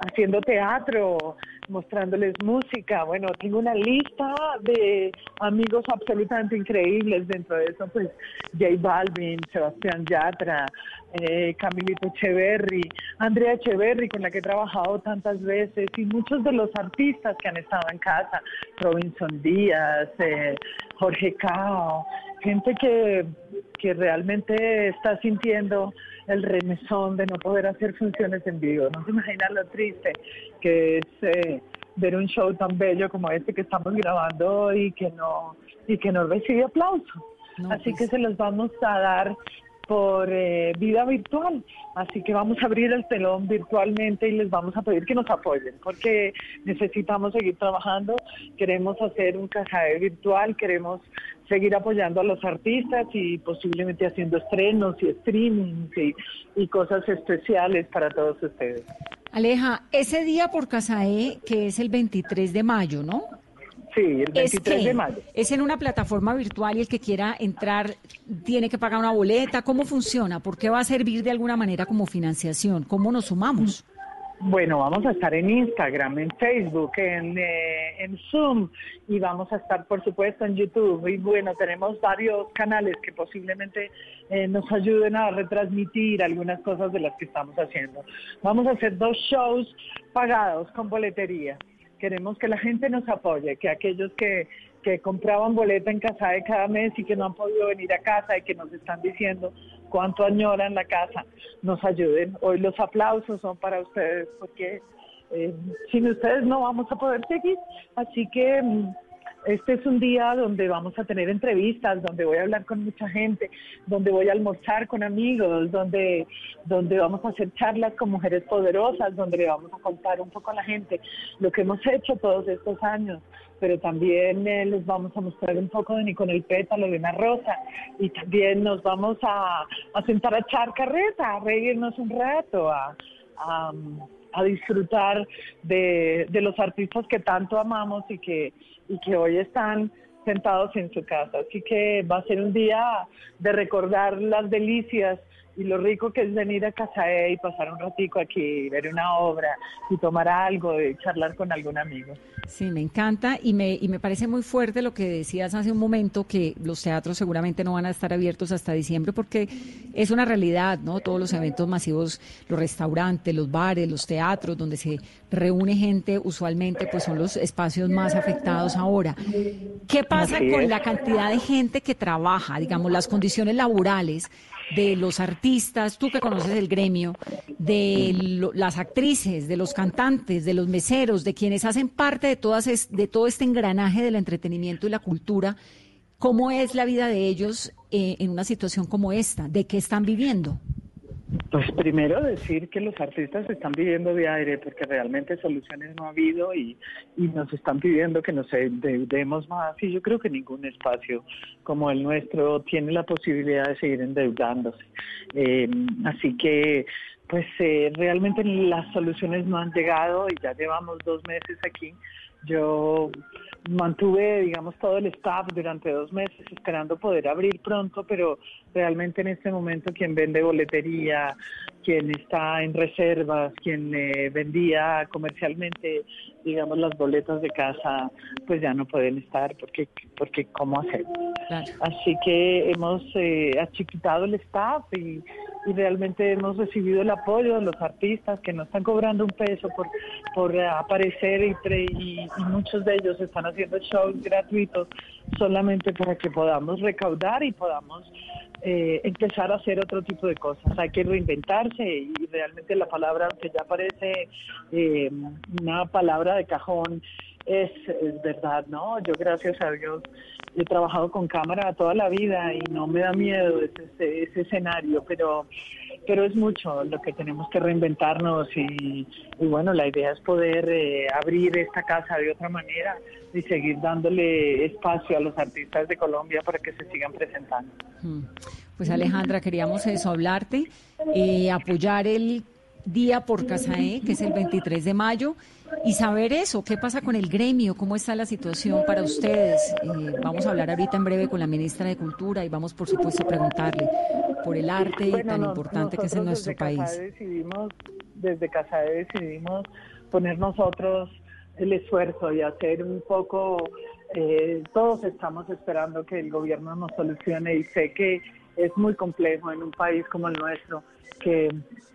haciendo teatro, mostrándoles música. Bueno, tengo una lista de amigos absolutamente increíbles. Dentro de eso, pues, J Balvin, Sebastián Yatra, eh, Camilito Echeverry, Andrea Echeverry, con la que he trabajado tantas veces, y muchos de los artistas que han estado en casa, Robinson Díaz, eh, Jorge Cao, gente que, que realmente está sintiendo el remesón de no poder hacer funciones en vivo. No se imaginan lo triste que es eh, ver un show tan bello como este que estamos grabando y que no y que no recibe aplauso. Así que pues se los vamos a dar por eh, vida virtual. Así que vamos a abrir el telón virtualmente y les vamos a pedir que nos apoyen porque necesitamos seguir trabajando, queremos hacer un cajae virtual, queremos seguir apoyando a los artistas y posiblemente haciendo estrenos y streamings y, cosas especiales para todos ustedes. Aleja, ese día por Casae, que es el 23 de mayo, ¿no? Sí, el 23 de mayo. ¿Es en una plataforma virtual y el que quiera entrar tiene que pagar una boleta? ¿Cómo funciona? ¿Por qué va a servir de alguna manera como financiación? ¿Cómo nos sumamos? Bueno, vamos a estar en Instagram, en Facebook, en, eh, en Zoom y vamos a estar, por supuesto, en YouTube. Y bueno, tenemos varios canales que posiblemente eh, nos ayuden a retransmitir algunas cosas de las que estamos haciendo. Vamos a hacer dos shows pagados con boletería. Queremos que la gente nos apoye, que aquellos que, que compraban boleta en casa de cada mes y que no han podido venir a casa y que nos están diciendo cuánto añoran la casa, nos ayuden. Hoy los aplausos son para ustedes porque eh, sin ustedes no vamos a poder seguir. Así que mm, este es un día donde vamos a tener entrevistas, donde voy a hablar con mucha gente, donde voy a almorzar con amigos, donde, donde vamos a hacer charlas con mujeres poderosas, donde le vamos a contar un poco a la gente lo que hemos hecho todos estos años, pero también eh, les vamos a mostrar un poco de ni con el pétalo de una rosa y también nos vamos a, sentar a echar carreta, a reírnos un rato, a, a, disfrutar de, de los artistas que tanto amamos y que, y que hoy están sentados en su casa. Así que va a ser un día de recordar las delicias y lo rico que es venir a Casae y pasar un ratico aquí, ver una obra y tomar algo y charlar con algún amigo. Sí, me encanta y me, y me parece muy fuerte lo que decías hace un momento, que los teatros seguramente no van a estar abiertos hasta diciembre porque es una realidad, ¿no? Todos los eventos masivos, los restaurantes, los bares, los teatros, donde se reúne gente usualmente, pues son los espacios más afectados ahora. ¿Qué pasa con la cantidad de gente que trabaja, digamos, las condiciones laborales? De los artistas, tú que conoces el gremio, de las actrices, de los cantantes, de los meseros, de quienes hacen parte de, todas de todo este engranaje del entretenimiento y la cultura, ¿cómo es la vida de ellos eh, en una situación como esta? ¿De qué están viviendo? Pues primero decir que los artistas están viviendo de aire porque realmente soluciones no ha habido y, nos están pidiendo que nos endeudemos más y yo creo que ningún espacio como el nuestro tiene la posibilidad de seguir endeudándose. Eh, así que pues eh, realmente las soluciones no han llegado y ya llevamos dos meses aquí. Yo mantuve, digamos, todo el staff durante dos meses esperando poder abrir pronto, pero realmente en este momento quien vende boletería, quien está en reservas, quien eh, vendía comercialmente, digamos, las boletas de casa, pues ya no pueden estar porque, porque ¿cómo hacer? Así que hemos eh, achiquitado el staff y, realmente hemos recibido el apoyo de los artistas que no están cobrando un peso por, por aparecer y, y, y muchos de ellos están haciendo shows gratuitos solamente para que podamos recaudar y podamos eh, empezar a hacer otro tipo de cosas. Hay que reinventarse y realmente la palabra, aunque ya parece eh, una palabra de cajón, es, verdad, ¿no? Yo gracias a Dios he trabajado con cámara toda la vida y no me da miedo ese, ese escenario, pero pero es mucho lo que tenemos que reinventarnos y, bueno, la idea es poder eh, abrir esta casa de otra manera y seguir dándole espacio a los artistas de Colombia para que se sigan presentando. Mm. Pues Alejandra, queríamos eso, hablarte, eh, apoyar el Día por Casae, que es el 23 de mayo, y saber eso, qué pasa con el gremio, cómo está la situación para ustedes. Eh, vamos a hablar ahorita en breve con la ministra de Cultura y vamos, por supuesto, a preguntarle por el arte tan importante que es en nuestro país. decidimos, desde Casae decidimos poner nosotros el esfuerzo y hacer un poco, eh, todos estamos esperando que el gobierno nos solucione y sé que es muy complejo en un país como el nuestro que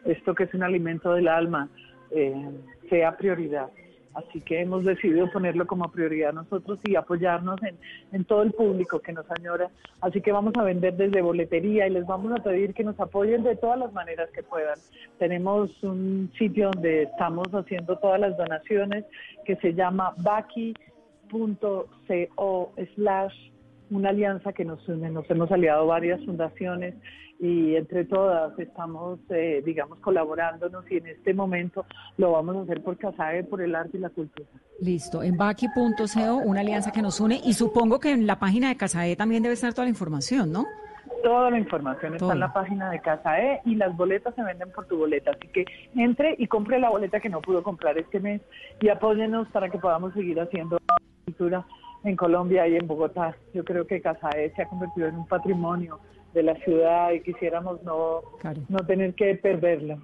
esto que es un alimento del alma eh, sea prioridad. Así que hemos decidido ponerlo como prioridad nosotros y apoyarnos en, todo el público que nos añora. Así que vamos a vender desde boletería y les vamos a pedir que nos apoyen de todas las maneras que puedan. Tenemos un sitio donde estamos haciendo todas las donaciones que se llama baki.co slash una alianza que nos une. Nos hemos aliado varias fundaciones y entre todas estamos, eh, digamos, colaborándonos y en este momento lo vamos a hacer por CASAE, por el arte y la cultura. Listo, en Baki.co, una alianza que nos une y supongo que en la página de CASAE también debe estar toda la información, ¿no? Toda la información está en la página de CASAE y las boletas se venden por tu boleta, así que entre y compre la boleta que no pudo comprar este mes y apóyenos para que podamos seguir haciendo cultura en Colombia y en Bogotá. Yo creo que CASAE se ha convertido en un patrimonio de la ciudad y quisiéramos no, no tener que perderlo.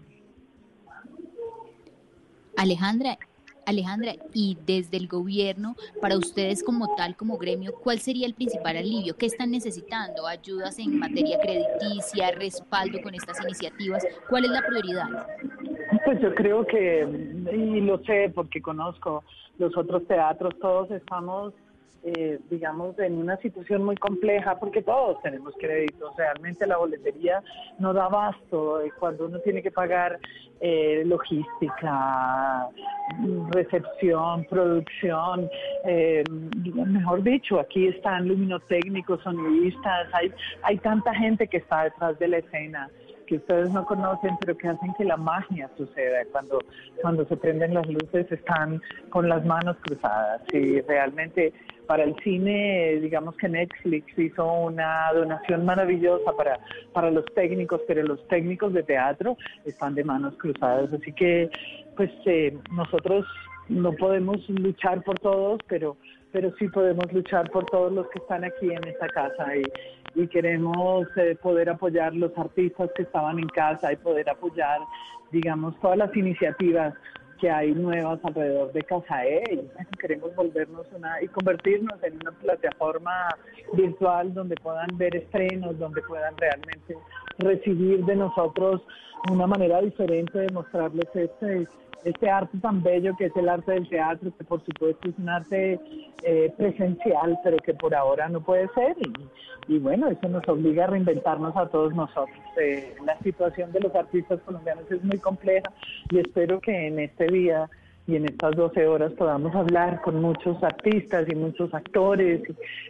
Alejandra, Alejandra, y desde el gobierno, para ustedes como tal, como gremio, ¿cuál sería el principal alivio? ¿Qué están necesitando? ¿Ayudas en materia crediticia, respaldo con estas iniciativas? ¿Cuál es la prioridad? Pues yo creo que, y lo sé porque conozco los otros teatros, todos estamos eh, digamos, en una situación muy compleja porque todos tenemos créditos. Realmente la boletería no da abasto eh, cuando uno tiene que pagar eh, logística, recepción, producción. mejor dicho, aquí están luminotécnicos, sonidistas, hay, hay tanta gente que está detrás de la escena que ustedes no conocen, pero que hacen que la magia suceda. Cuando, cuando se prenden las luces están con las manos cruzadas y realmente para el cine, digamos que Netflix hizo una donación maravillosa para, para los técnicos, pero los técnicos de teatro están de manos cruzadas. Así que, pues eh, nosotros no podemos luchar por todos, pero, pero sí podemos luchar por todos los que están aquí en esta casa y, y queremos eh, poder apoyar los artistas que estaban en casa y poder apoyar, digamos, todas las iniciativas que hay nuevas alrededor de Casae y queremos volvernos una y convertirnos en una plataforma virtual donde puedan ver estrenos, donde puedan realmente recibir de nosotros una manera diferente de mostrarles este este arte tan bello que es el arte del teatro, que por supuesto es un arte eh, presencial, pero que por ahora no puede ser. Y, bueno, eso nos obliga a reinventarnos a todos nosotros. Eh, la situación de los artistas colombianos es muy compleja y espero que en este día y en estas 12 horas podamos hablar con muchos artistas y muchos actores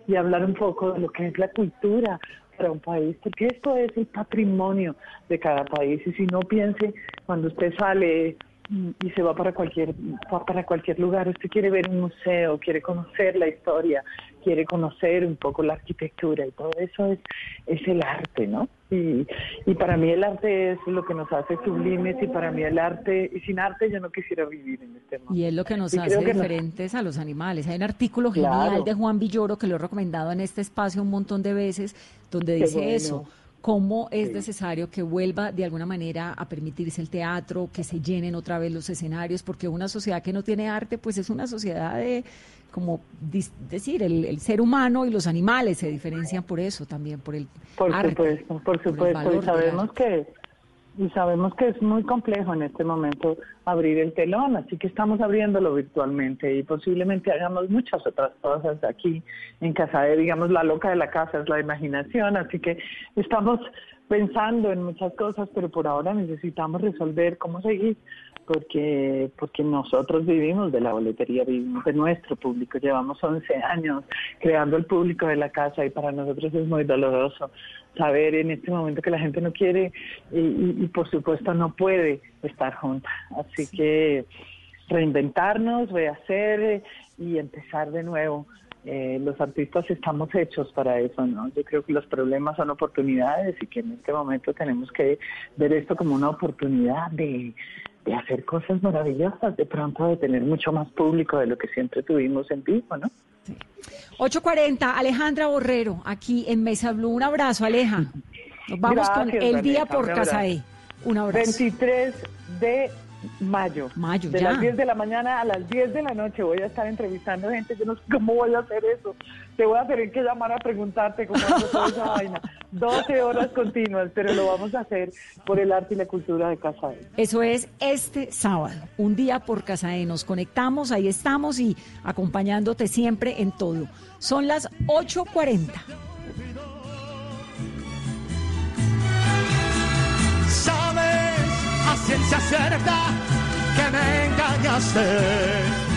y, y hablar un poco de lo que es la cultura para un país, porque esto es el patrimonio de cada país. Y si no piense, cuando usted sale y se va para cualquier para cualquier lugar. Usted quiere ver un museo, quiere conocer la historia, quiere conocer un poco la arquitectura y todo eso es, es el arte, ¿no? Y, y para mí el arte es lo que nos hace sublimes y para mí el arte, y sin arte yo no quisiera vivir en este mundo. Y es lo que nos hace diferentes a los animales. Hay un artículo genial de Juan Villoro que lo he recomendado en este espacio un montón de veces, donde dice eso cómo es necesario que vuelva de alguna manera a permitirse el teatro, que se llenen otra vez los escenarios, porque una sociedad que no tiene arte, pues es una sociedad de, como decir, el, ser humano y los animales se diferencian por eso también, por el por supuesto, por supuesto, sabemos que y sabemos que es muy complejo en este momento abrir el telón, así que estamos abriéndolo virtualmente y posiblemente hagamos muchas otras cosas aquí en casa, de, digamos, la loca de la casa es la imaginación, así que estamos pensando en muchas cosas, pero por ahora necesitamos resolver cómo seguir porque porque nosotros vivimos de la boletería, vivimos de nuestro público, llevamos 11 años creando el público de la casa y para nosotros es muy doloroso saber en este momento que la gente no quiere y, por supuesto no puede estar junta. Así que reinventarnos, rehacer y empezar de nuevo. Eh, los artistas estamos hechos para eso, ¿no? Yo creo que los problemas son oportunidades y que en este momento tenemos que ver esto como una oportunidad de, de hacer cosas maravillosas, de pronto de tener mucho más público de lo que siempre tuvimos en vivo, ¿no? 8.40, Alejandra Borrero, aquí en Mesa Blue. Un abrazo, Aleja. Nos vamos con el día por Casaé. Un abrazo. 23 de mayo. Mayo, De las 10 de la mañana a las 10 de la noche voy a estar entrevistando gente. Yo no sé cómo voy a hacer eso. Te voy a tener que llamar a preguntarte cómo hacer toda esa vaina. 12 horas continuas, pero lo vamos a hacer por el arte y la cultura de Casae. Eso es este sábado, un día por Casae. Nos conectamos, ahí estamos y acompañándote siempre en todo. Son las 8.40. ciencia cierta que me engañaste.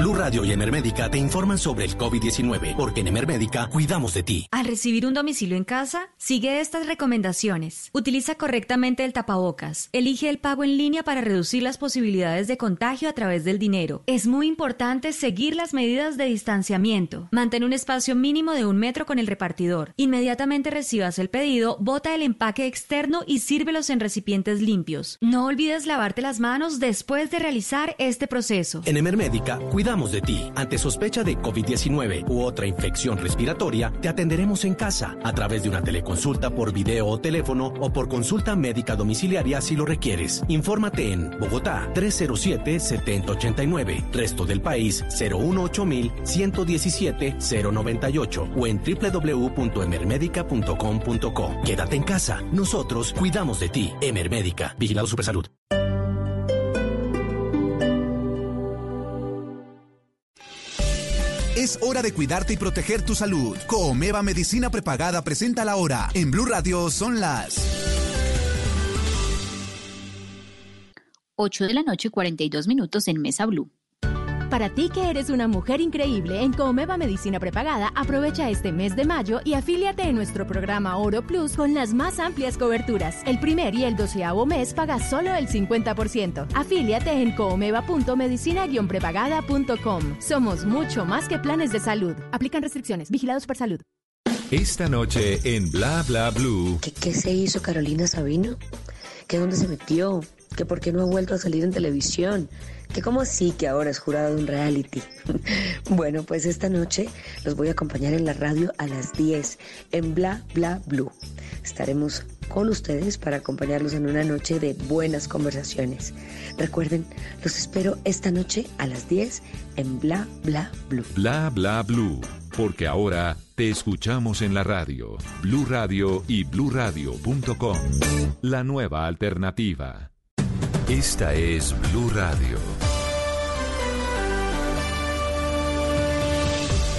Blue Radio y Emermédica te informan sobre el COVID-19, porque en Emermédica cuidamos de ti. Al recibir un domicilio en casa, sigue estas recomendaciones. Utiliza correctamente el tapabocas. Elige el pago en línea para reducir las posibilidades de contagio a través del dinero. Es muy importante seguir las medidas de distanciamiento. Mantén un espacio mínimo de un metro con el repartidor. Inmediatamente recibas el pedido, bota el empaque externo y sírvelos en recipientes limpios. No olvides lavarte las manos después de realizar este proceso. En Emermédica, cuida cuidamos de ti. Ante sospecha de COVID-19 u otra infección respiratoria, te atenderemos en casa a través de una teleconsulta por video o teléfono o por consulta médica domiciliaria si lo requieres. Infórmate en Bogotá 307-7089, resto del país 018-117-098 o en www.emermedica.com.co. Quédate en casa. Nosotros cuidamos de ti. Emermédica. Vigilado Supersalud. Es hora de cuidarte y proteger tu salud. Comeva Medicina Prepagada presenta la hora. En Blue Radio son las 8 de la noche, 42 minutos en Mesa Blue. Para ti que eres una mujer increíble en Comeva Medicina Prepagada, aprovecha este mes de mayo y afíliate en nuestro programa Oro Plus con las más amplias coberturas. El primer y el doceavo mes pagas solo el 50%. Afíliate en comeva.medicina-prepagada.com. Somos mucho más que planes de salud. Aplican restricciones. Vigilados por salud. Esta noche en Bla Bla Blue. ¿Qué, qué se hizo Carolina Sabino? ¿Qué dónde se metió? ¿Que por qué no ha vuelto a salir en televisión? Que como así que ahora es jurado de un reality. bueno, pues esta noche los voy a acompañar en la radio a las 10 en Bla Bla Blue. Estaremos con ustedes para acompañarlos en una noche de buenas conversaciones. Recuerden, los espero esta noche a las 10 en Bla Bla Blue. Bla Bla Blue, porque ahora te escuchamos en la radio, Blue Radio y bluradio.com. La nueva alternativa. Esta es Blue Radio.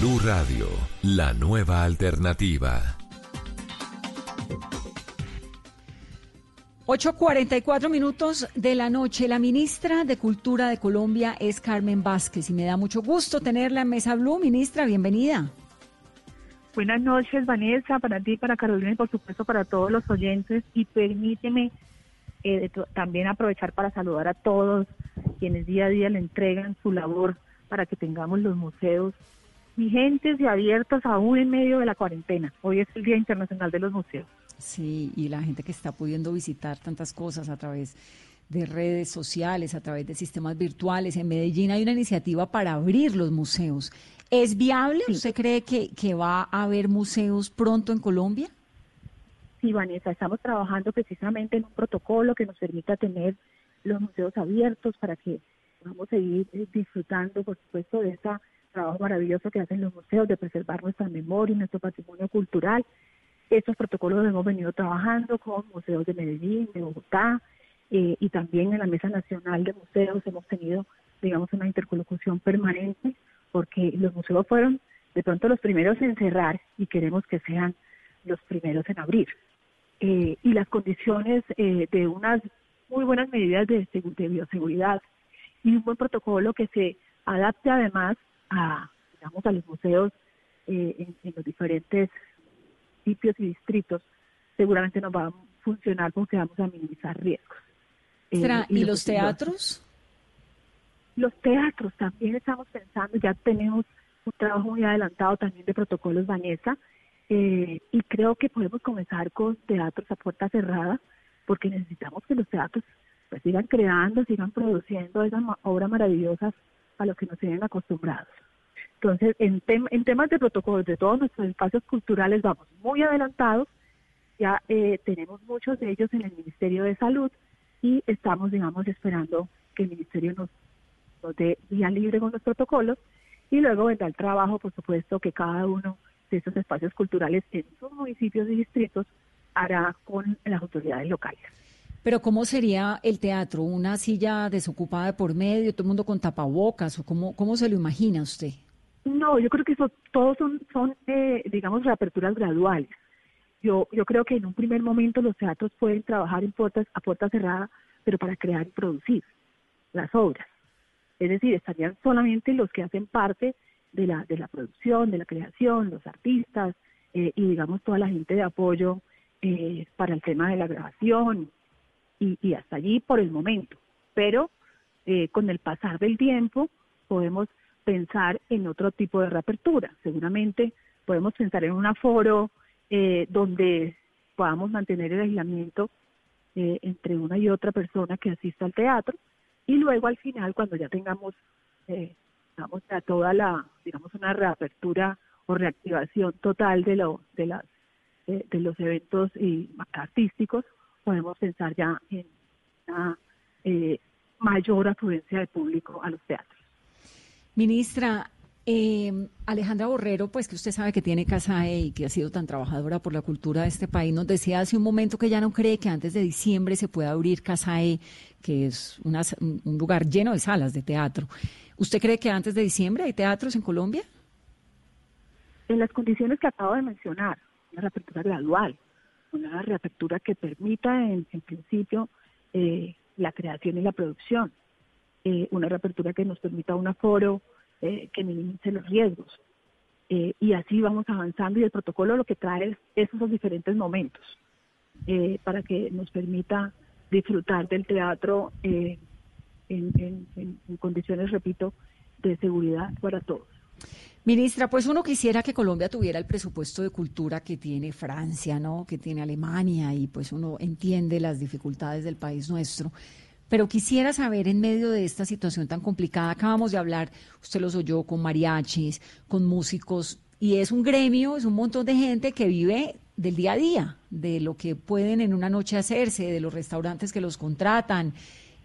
Blue Radio, la nueva alternativa. 8.44 minutos de la noche. La ministra de Cultura de Colombia es Carmen Vázquez y me da mucho gusto tenerla en Mesa Blue. Ministra, bienvenida. Buenas noches, Vanessa, para ti, para Carolina y por supuesto para todos los oyentes. Y permíteme eh, también aprovechar para saludar a todos quienes día a día le entregan su labor para que tengamos los museos vigentes y abiertos aún en medio de la cuarentena. Hoy es el Día Internacional de los Museos. Sí, y la gente que está pudiendo visitar tantas cosas a través de redes sociales, a través de sistemas virtuales. En Medellín hay una iniciativa para abrir los museos. ¿Es viable? ¿Usted cree que, que va a haber museos pronto en Colombia? Sí, Vanessa, estamos trabajando precisamente en un protocolo que nos permita tener los museos abiertos para que podamos seguir eh, disfrutando, por supuesto, de ese trabajo maravilloso que hacen los museos, de preservar nuestra memoria y nuestro patrimonio cultural estos protocolos hemos venido trabajando con museos de Medellín, de Bogotá, eh, y también en la Mesa Nacional de Museos hemos tenido, digamos, una interlocución permanente, porque los museos fueron de pronto los primeros en cerrar y queremos que sean los primeros en abrir. Eh, y las condiciones eh, de unas muy buenas medidas de, bioseguridad y un buen protocolo que se adapte además a, digamos, a los museos en, en los diferentes municipios y distritos, seguramente nos va a funcionar porque vamos a minimizar riesgos. Eh, ¿Y, los teatros? Los teatros también estamos pensando, ya tenemos un trabajo muy adelantado también de protocolos Vanessa, eh, y creo que podemos comenzar con teatros a puerta cerrada, porque necesitamos que los teatros pues, sigan creando, sigan produciendo esas obras maravillosas a lo que nos tienen acostumbrados. Entonces, en, en temas de protocolos de todos nuestros espacios culturales vamos muy adelantados, ya eh, tenemos muchos de ellos en el Ministerio de Salud y estamos, digamos, esperando que el Ministerio nos, nos dé vía libre con los protocolos y luego vendrá el trabajo, por supuesto, que cada uno de esos espacios culturales en sus municipios y distritos hará con las autoridades locales. Pero ¿cómo sería el teatro? ¿Una silla desocupada por medio, todo el mundo con tapabocas? ¿O cómo, cómo se lo imagina usted? No, yo creo que eso, todos son, son eh, digamos, reaperturas graduales. Yo, yo creo que en un primer momento los teatros pueden trabajar en puertas, a puerta cerrada, pero para crear y producir las obras. Es decir, estarían solamente los que hacen parte de la, de la producción, de la creación, los artistas eh, y digamos toda la gente de apoyo eh, para el tema de la grabación y, y hasta allí por el momento. Pero eh, con el pasar del tiempo podemos pensar en otro tipo de reapertura. Seguramente podemos pensar en un aforo eh, donde podamos mantener el aislamiento eh, entre una y otra persona que asista al teatro y luego al final cuando ya tengamos eh, digamos ya toda la digamos una reapertura o reactivación total de lo de las eh, de los eventos y artísticos podemos pensar ya en una mayor afluencia de público a los teatros Ministra, eh, Alejandra Borrero, pues que usted sabe que tiene Casa E y que ha sido tan trabajadora por la cultura de este país, nos decía hace un momento que ya no cree que antes de diciembre se pueda abrir Casa E, que es un lugar lleno de salas de teatro. ¿Usted cree que antes de diciembre hay teatros en Colombia? En las condiciones que acabo de mencionar, una reapertura gradual, una reapertura que permita en, principio eh, la creación y la producción eh, una reapertura que nos permita un aforo eh, que minimice los riesgos. Eh, y así vamos avanzando y el protocolo lo que trae es esos diferentes momentos para que nos permita disfrutar del teatro en, en condiciones, repito, de seguridad para todos. Ministra, pues uno quisiera que Colombia tuviera el presupuesto de cultura que tiene Francia, ¿no? Que tiene Alemania y pues uno entiende las dificultades del país nuestro. Pero quisiera saber, en medio de esta situación tan complicada, acabamos de hablar, usted los oyó, con mariachis, con músicos, y es un gremio, es un montón de gente que vive del día a día, de lo que pueden en una noche hacerse, de los restaurantes que los contratan,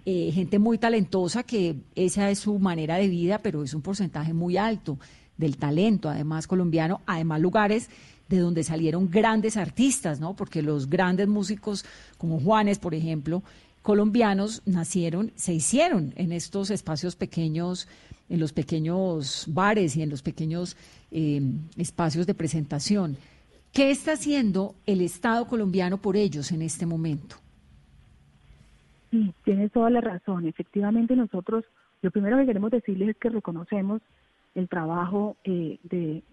eh, gente muy talentosa que esa es su manera de vida, pero es un porcentaje muy alto. Del talento, además colombiano, además lugares de donde salieron grandes artistas, ¿no? Porque los grandes músicos como Juanes, por ejemplo, colombianos nacieron, se hicieron en estos espacios pequeños, en los pequeños bares y en los pequeños eh, espacios de presentación. ¿Qué está haciendo el Estado colombiano por ellos en este momento? Sí, tienes toda la razón. Efectivamente, nosotros lo primero que queremos decirles es que reconocemos el trabajo eh, de,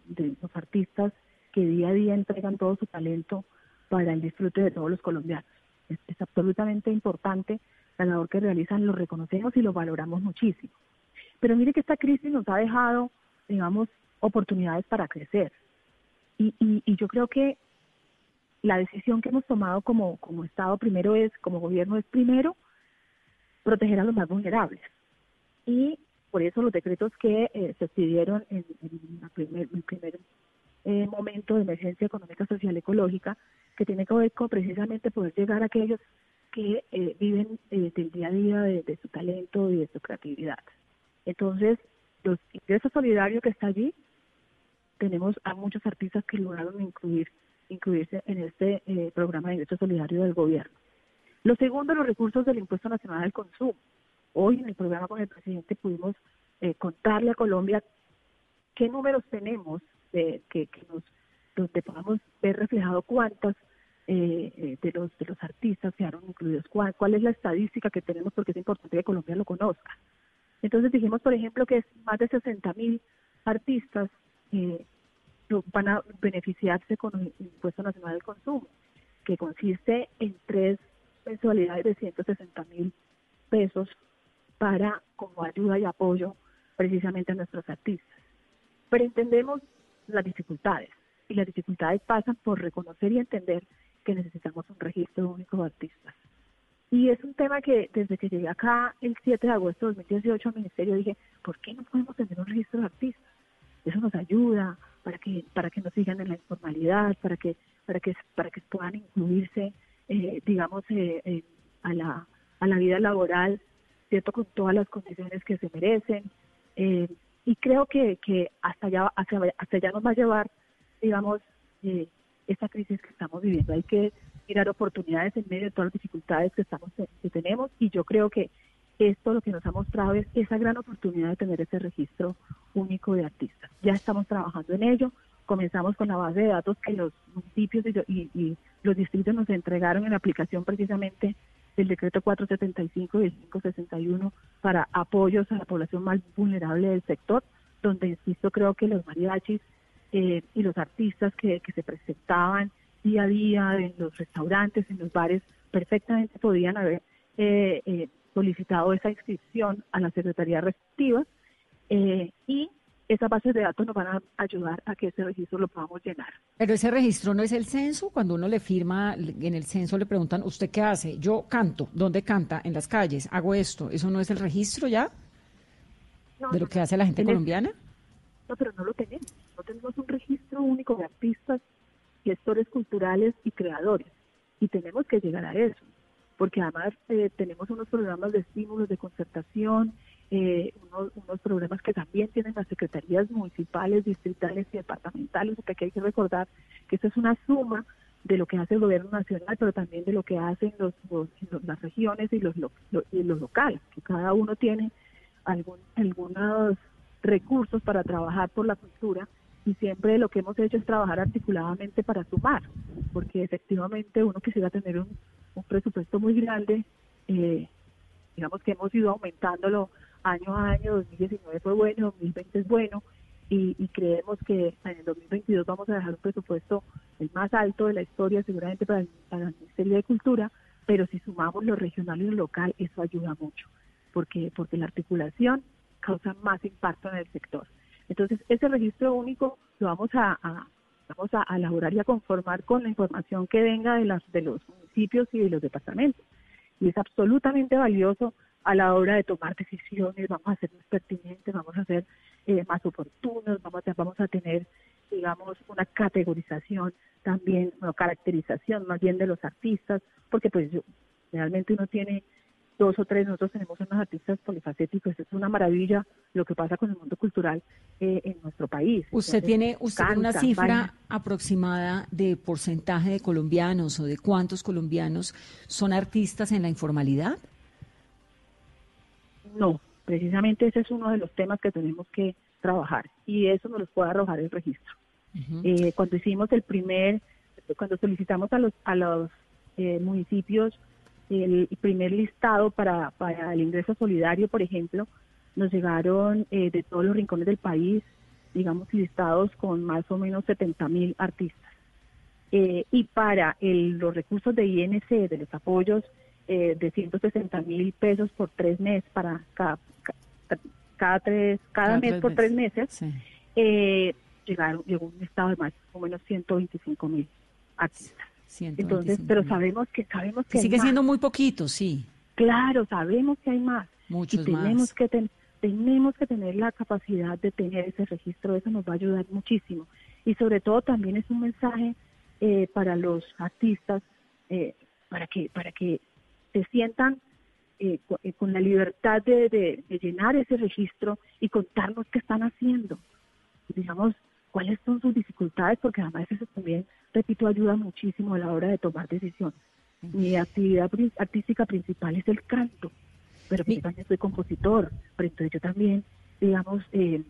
los artistas que día a día entregan todo su talento para el disfrute de todos los colombianos. Es, absolutamente importante la labor que realizan, lo reconocemos y lo valoramos muchísimo. Pero mire que esta crisis nos ha dejado, digamos, oportunidades para crecer. Y, y, yo creo que la decisión que hemos tomado como, como Estado primero es, como gobierno es primero, proteger a los más vulnerables. Y por eso los decretos que eh, se pidieron en, el primer eh, momento de emergencia económica, social, ecológica, que tiene que ver con precisamente poder llegar a aquellos que eh, viven del día a día de, su talento y de su creatividad. Entonces, los ingresos solidarios que está allí, tenemos a muchos artistas que lograron incluir incluirse en este programa de ingresos solidario del gobierno. Lo segundo, los recursos del Impuesto Nacional al Consumo. Hoy en el programa con el presidente pudimos eh, contarle a Colombia qué números tenemos que, que nos donde podamos ver reflejado cuántas eh, eh, de los de los artistas quedaron incluidos, cuál, cuál es la estadística que tenemos porque es importante que Colombia lo conozca. Entonces dijimos, por ejemplo, que más de 60 mil artistas van a beneficiarse con el impuesto nacional del consumo, que consiste en tres mensualidades de 160 mil pesos para como ayuda y apoyo precisamente a nuestros artistas. Pero entendemos las dificultades y las dificultades pasan por reconocer y entender que necesitamos un registro único de artistas. Y es un tema que desde que llegué acá el 7 de agosto de 2018 al ministerio dije, ¿por qué no podemos tener un registro de artistas? Eso nos ayuda para que para que no sigan en la informalidad, para que para que para que puedan incluirse, eh, digamos, eh, a la a la vida laboral ¿cierto? Con todas las condiciones que se merecen. Eh, y creo que, que hasta allá, hasta, hasta allá nos va a llevar, digamos, eh, esta crisis que estamos viviendo. Hay que mirar oportunidades en medio de todas las dificultades que, estamos, que tenemos y yo creo que esto lo que nos ha mostrado es esa gran oportunidad de tener ese registro único de artistas. Ya estamos trabajando en ello, comenzamos con la base de datos que los municipios y, y los distritos nos entregaron en la aplicación precisamente del decreto 475 y el 561 para apoyos a la población más vulnerable del sector, donde, insisto, creo que los mariachis eh, y los artistas que, se presentaban día a día en los restaurantes, en los bares, perfectamente podían haber eh, eh, solicitado esa inscripción a la Secretaría Receptiva y esas bases de datos nos van a ayudar a que ese registro lo podamos llenar. Pero ese registro no es el censo. Cuando uno le firma en el censo le preguntan, ¿usted qué hace? Yo canto. ¿Dónde canta? En las calles. Hago esto. ¿Eso no es el registro ya? ¿De lo que hace la gente colombiana? No, pero no lo tenemos. No tenemos un registro único de artistas, gestores culturales y creadores. Y tenemos que llegar a eso. Porque además eh, tenemos unos programas de estímulos, de concertación, eh, unos, unos, programas que también tienen las secretarías municipales, distritales y departamentales, porque hay que recordar que esto es una suma de lo que hace el gobierno nacional, pero también de lo que hacen los, las regiones y los, y los locales, que cada uno tiene algún, algunos recursos para trabajar por la cultura y siempre lo que hemos hecho es trabajar articuladamente para sumar, porque efectivamente uno quisiera tener un, un presupuesto muy grande, eh, digamos que hemos ido aumentándolo año a año, 2019 fue bueno, 2020 es bueno y, creemos que en el 2022 vamos a dejar un presupuesto el más alto de la historia seguramente para el, Ministerio de Cultura, pero si sumamos lo regional y lo local, eso ayuda mucho, porque, porque la articulación causa más impacto en el sector. Entonces, ese registro único lo vamos a, vamos a elaborar y a conformar con la información que venga de, las, de los municipios y de los departamentos. Y es absolutamente valioso a la hora de tomar decisiones, vamos a ser más pertinentes, vamos a ser eh, más oportunos, vamos a, vamos a tener, digamos, una categorización también, una caracterización más bien de los artistas, porque pues yo, realmente uno tiene dos o tres, nosotros tenemos unos artistas polifacéticos, es una maravilla lo que pasa con el mundo cultural eh, en nuestro país. ¿Usted tiene usted una cifra aproximada de porcentaje de colombianos o de cuántos colombianos son artistas en la informalidad? No, precisamente ese es uno de los temas que tenemos que trabajar y eso nos lo puede arrojar el registro. Eh, cuando hicimos el primer, cuando solicitamos a los, a los eh, municipios el primer listado para, para el ingreso solidario, por ejemplo, nos llegaron eh, de todos los rincones del país, digamos, listados con más o menos 70 mil artistas. y para el, los recursos de INC, de los apoyos de 160 mil pesos por tres meses para cada, cada, tres, cada, mes por tres meses, llegaron, llegó un estado de más o menos 125 mil artistas. Entonces, pero sabemos que sabemos que, sigue siendo muy poquito, sí. Claro, sabemos que hay más. Muchos y tenemos que tenemos que tener la capacidad de tener ese registro, eso nos va a ayudar muchísimo. Y sobre todo también es un mensaje eh, para los artistas, eh, para que para que se sientan eh, con, la libertad de, de, llenar ese registro y contarnos qué están haciendo. Digamos, cuáles son sus dificultades, porque además eso también, repito, ayuda muchísimo a la hora de tomar decisiones. Mi actividad artística principal es el canto, pero yo también soy compositor, pero entonces yo también, digamos, eh,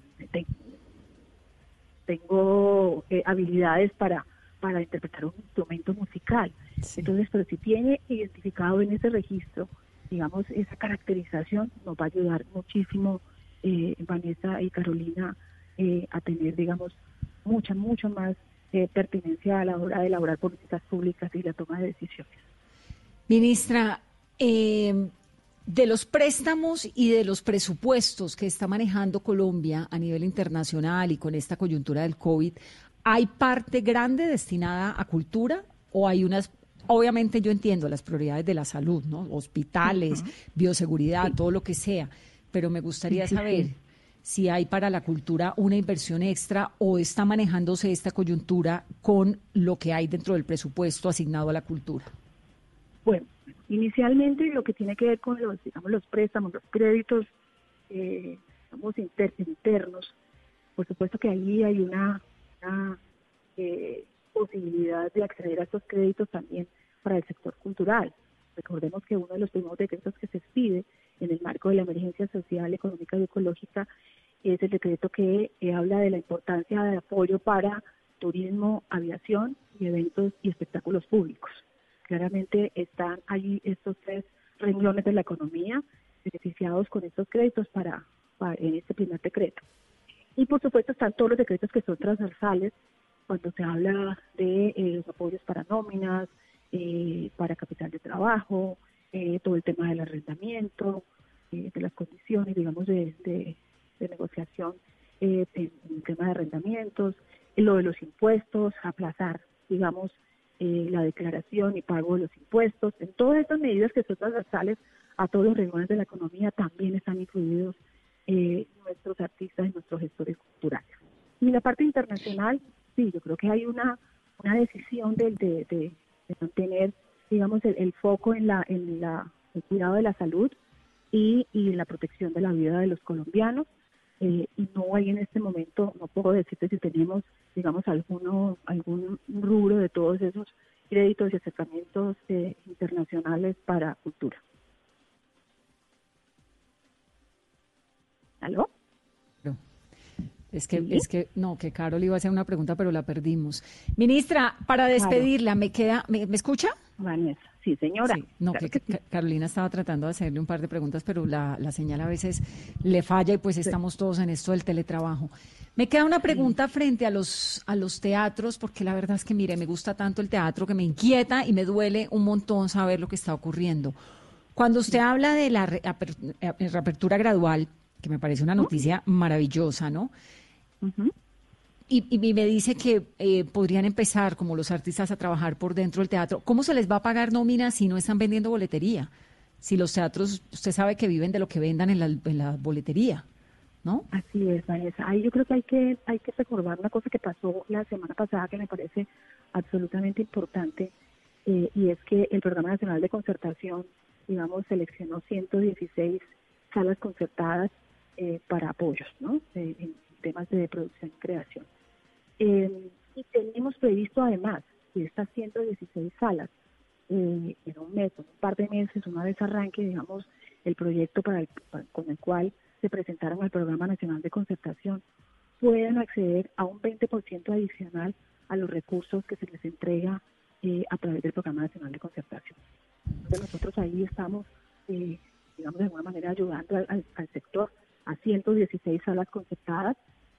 tengo eh, habilidades para, para interpretar un instrumento musical. Entonces, pero si tiene identificado en ese registro, digamos, esa caracterización, nos va a ayudar muchísimo eh, Vanessa y Carolina eh, a tener, digamos, mucha, mucho más eh, pertinencia a la hora de elaborar políticas públicas y la toma de decisiones. Ministra, eh, de los préstamos y de los presupuestos que está manejando Colombia a nivel internacional y con esta coyuntura del COVID, ¿hay parte grande destinada a cultura o hay unas obviamente yo entiendo las prioridades de la salud, ¿no? Hospitales, bioseguridad, todo lo que sea, pero me gustaría saber si hay para la cultura una inversión extra o está manejándose esta coyuntura con lo que hay dentro del presupuesto asignado a la cultura. Bueno, inicialmente lo que tiene que ver con los, digamos, los préstamos, los créditos, eh, internos, por supuesto que ahí hay una, eh, posibilidad de acceder a estos créditos también para el sector cultural. Recordemos que uno de los primeros decretos que se expide en el marco de la emergencia social, económica y ecológica es el decreto que eh, habla de la importancia de apoyo para turismo, aviación y eventos y espectáculos públicos. Claramente están ahí estos tres renglones de la economía beneficiados con estos créditos para, en este primer decreto. Y por supuesto están todos los decretos que son transversales cuando se habla de eh, los apoyos para nóminas, eh, para capital de trabajo, todo el tema del arrendamiento, de las condiciones, digamos, de, de negociación eh, en, el tema de arrendamientos, lo de los impuestos, aplazar, digamos, eh, la declaración y pago de los impuestos. En todas estas medidas que son transversales a todos los renglones de la economía también están incluidos eh, nuestros artistas y nuestros gestores culturales. Y la parte internacional, sí, yo creo que hay una, una decisión de, de, de, mantener, digamos, el, foco en, la, en la, el cuidado de la salud y, y la protección de la vida de los colombianos eh, y no hay en este momento, no puedo decirte si tenemos, digamos, alguno, algún rubro de todos esos créditos y acercamientos eh, internacionales para cultura. ¿Aló? Es que, es que, no, que Carol iba a hacer una pregunta, pero la perdimos. Ministra, para despedirla, ¿me queda, me, escucha? Vanessa, sí, señora. no, que, Carolina estaba tratando de hacerle un par de preguntas, pero la, señal a veces le falla y pues estamos todos en esto del teletrabajo. Me queda una pregunta frente a los, a los teatros, porque la verdad es que, mire, me gusta tanto el teatro que me inquieta y me duele un montón saber lo que está ocurriendo. Cuando usted habla de la reapertura gradual, que me parece una noticia maravillosa, ¿no? y, me dice que eh, podrían empezar como los artistas a trabajar por dentro del teatro. ¿Cómo se les va a pagar nómina si no están vendiendo boletería? Si los teatros, usted sabe que viven de lo que vendan en la, en la boletería, ¿no? Así es, Vanessa. Ahí yo creo que hay que hay que recordar una cosa que pasó la semana pasada que me parece absolutamente importante eh, y es que el Programa Nacional de Concertación digamos, seleccionó 116 salas concertadas eh, para apoyos, ¿no? Eh, en temas de producción y creación. Eh, y tenemos previsto además que estas 116 salas, en un mes, en un par de meses, una vez arranque, digamos, el proyecto para con el cual se presentaron al Programa Nacional de Concertación, puedan acceder a un 20% adicional a los recursos que se les entrega a través del Programa Nacional de Concertación. Entonces nosotros ahí estamos, digamos, de alguna manera ayudando al, al sector a 116 salas concertadas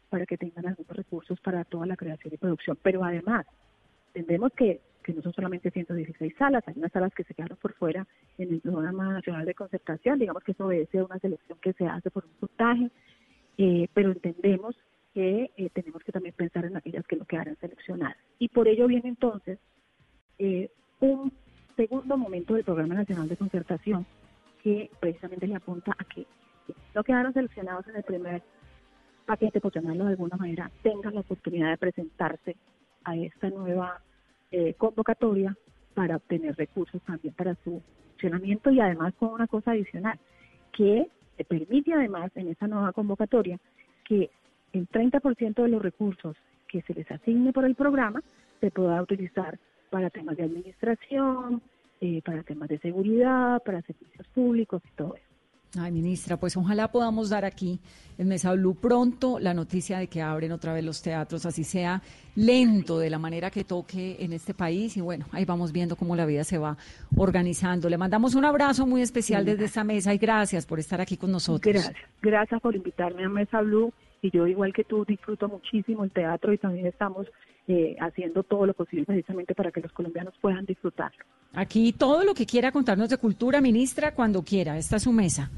para que tengan algunos recursos para toda la creación y producción. Pero además, entendemos que, no son solamente 116 salas, hay unas salas que se quedaron por fuera en el programa nacional de concertación, digamos que eso obedece a una selección que se hace por un puntaje, eh, pero entendemos que eh, tenemos que también pensar en aquellas que no quedaran seleccionadas. Y por ello viene entonces eh, un segundo momento del Programa Nacional de Concertación que precisamente le apunta a que no quedaron seleccionados en el primer paquete, por llamarlo de alguna manera, tengan la oportunidad de presentarse a esta nueva eh, convocatoria para obtener recursos también para su funcionamiento y además con una cosa adicional, que permite además en esta nueva convocatoria que el 30% de los recursos que se les asigne por el programa se pueda utilizar para temas de administración, eh, para temas de seguridad, para servicios públicos y todo eso. Ay, ministra, pues ojalá podamos dar aquí en Mesa Blue pronto la noticia de que abren otra vez los teatros, así sea lento, de la manera que toque en este país. Y bueno, ahí vamos viendo cómo la vida se va organizando. Le mandamos un abrazo muy especial desde esta mesa y gracias por estar aquí con nosotros. Gracias, gracias por invitarme a Mesa Blue. Y yo, igual que tú, disfruto muchísimo el teatro y también estamos eh, haciendo todo lo posible precisamente para que los colombianos puedan disfrutarlo. Aquí todo lo que quiera contarnos de cultura, ministra, cuando quiera. Esta es su mesa.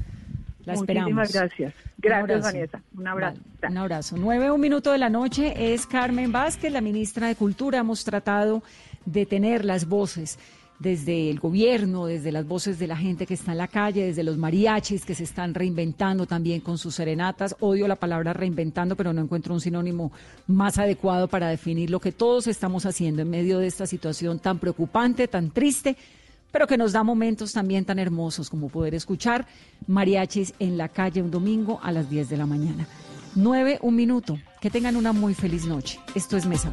La esperamos. Muchísimas gracias. Gracias, Vanessa. Un abrazo. un abrazo. Nueve, un minuto de la noche es Carmen Vázquez, la ministra de Cultura. Hemos tratado de tener las voces desde el gobierno, desde las voces de la gente que está en la calle, desde los mariachis que se están reinventando también con sus serenatas. Odio la palabra reinventando, pero no encuentro un sinónimo más adecuado para definir lo que todos estamos haciendo en medio de esta situación tan preocupante, tan triste, pero que nos da momentos también tan hermosos como poder escuchar mariachis en la calle un domingo a las 10 de la mañana. Nueve, un minuto. Que tengan una muy feliz noche. Esto es Mesa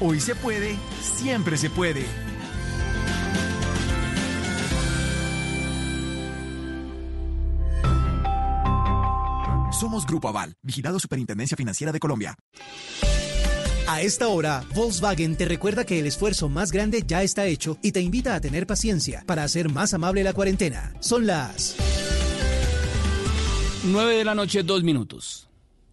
Hoy se puede, siempre se puede. Somos Grupo Aval, vigilado Superintendencia Financiera de Colombia. A esta hora, Volkswagen te recuerda que el esfuerzo más grande ya está hecho y te invita a tener paciencia para hacer más amable la cuarentena. Son las 9 de la noche, dos minutos.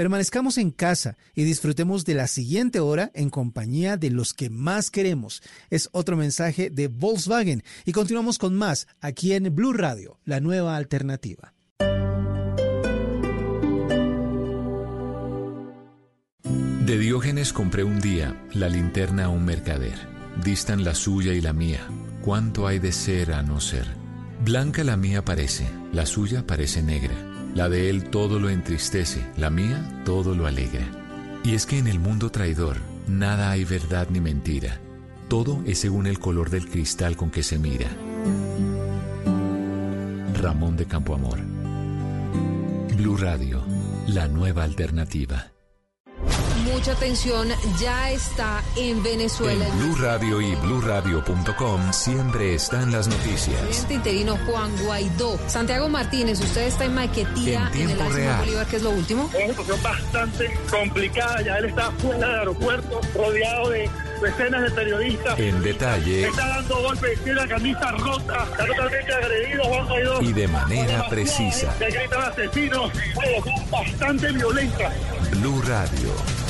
permanezcamos en casa y disfrutemos de la siguiente hora en compañía de los que más queremos. Es otro mensaje de Volkswagen y continuamos con más aquí en Blue Radio, la nueva alternativa. De Diógenes compré un día la linterna a un mercader. Distan la suya y la mía. ¿Cuánto hay de ser a no ser? Blanca la mía parece, la suya parece negra. La de él todo lo entristece, la mía todo lo alegra. Y es que en el mundo traidor nada hay verdad ni mentira. Todo es según el color del cristal con que se mira. Ramón de Campoamor. Blue Radio, la nueva alternativa mucha atención ya está en Venezuela. En Blue Radio y BlueRadio.com siempre están las noticias. Presidente interino Juan Guaidó. Santiago Martínez, usted está en Maquetía, en, en el real. Bolívar, ¿qué es lo último? Es una situación bastante complicada. Ya él está fuera del aeropuerto, rodeado de decenas de periodistas. En detalle. Está dando golpes, tiene la camisa rota, está totalmente agredido Juan Guaidó. Y de manera precisa. Se gritan asesinos, son bastante violentas. Blue Radio.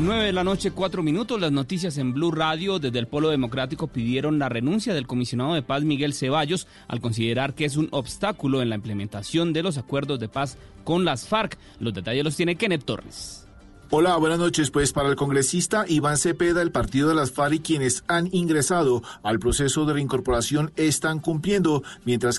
9 de la noche, 4 minutos. Las noticias en Blue Radio desde el Polo Democrático pidieron la renuncia del comisionado de paz Miguel Ceballos al considerar que es un obstáculo en la implementación de los acuerdos de paz con las FARC. Los detalles los tiene Kenneth Torres. Hola, buenas noches. Pues para el congresista Iván Cepeda, el partido de las FARC y quienes han ingresado al proceso de reincorporación están cumpliendo, mientras que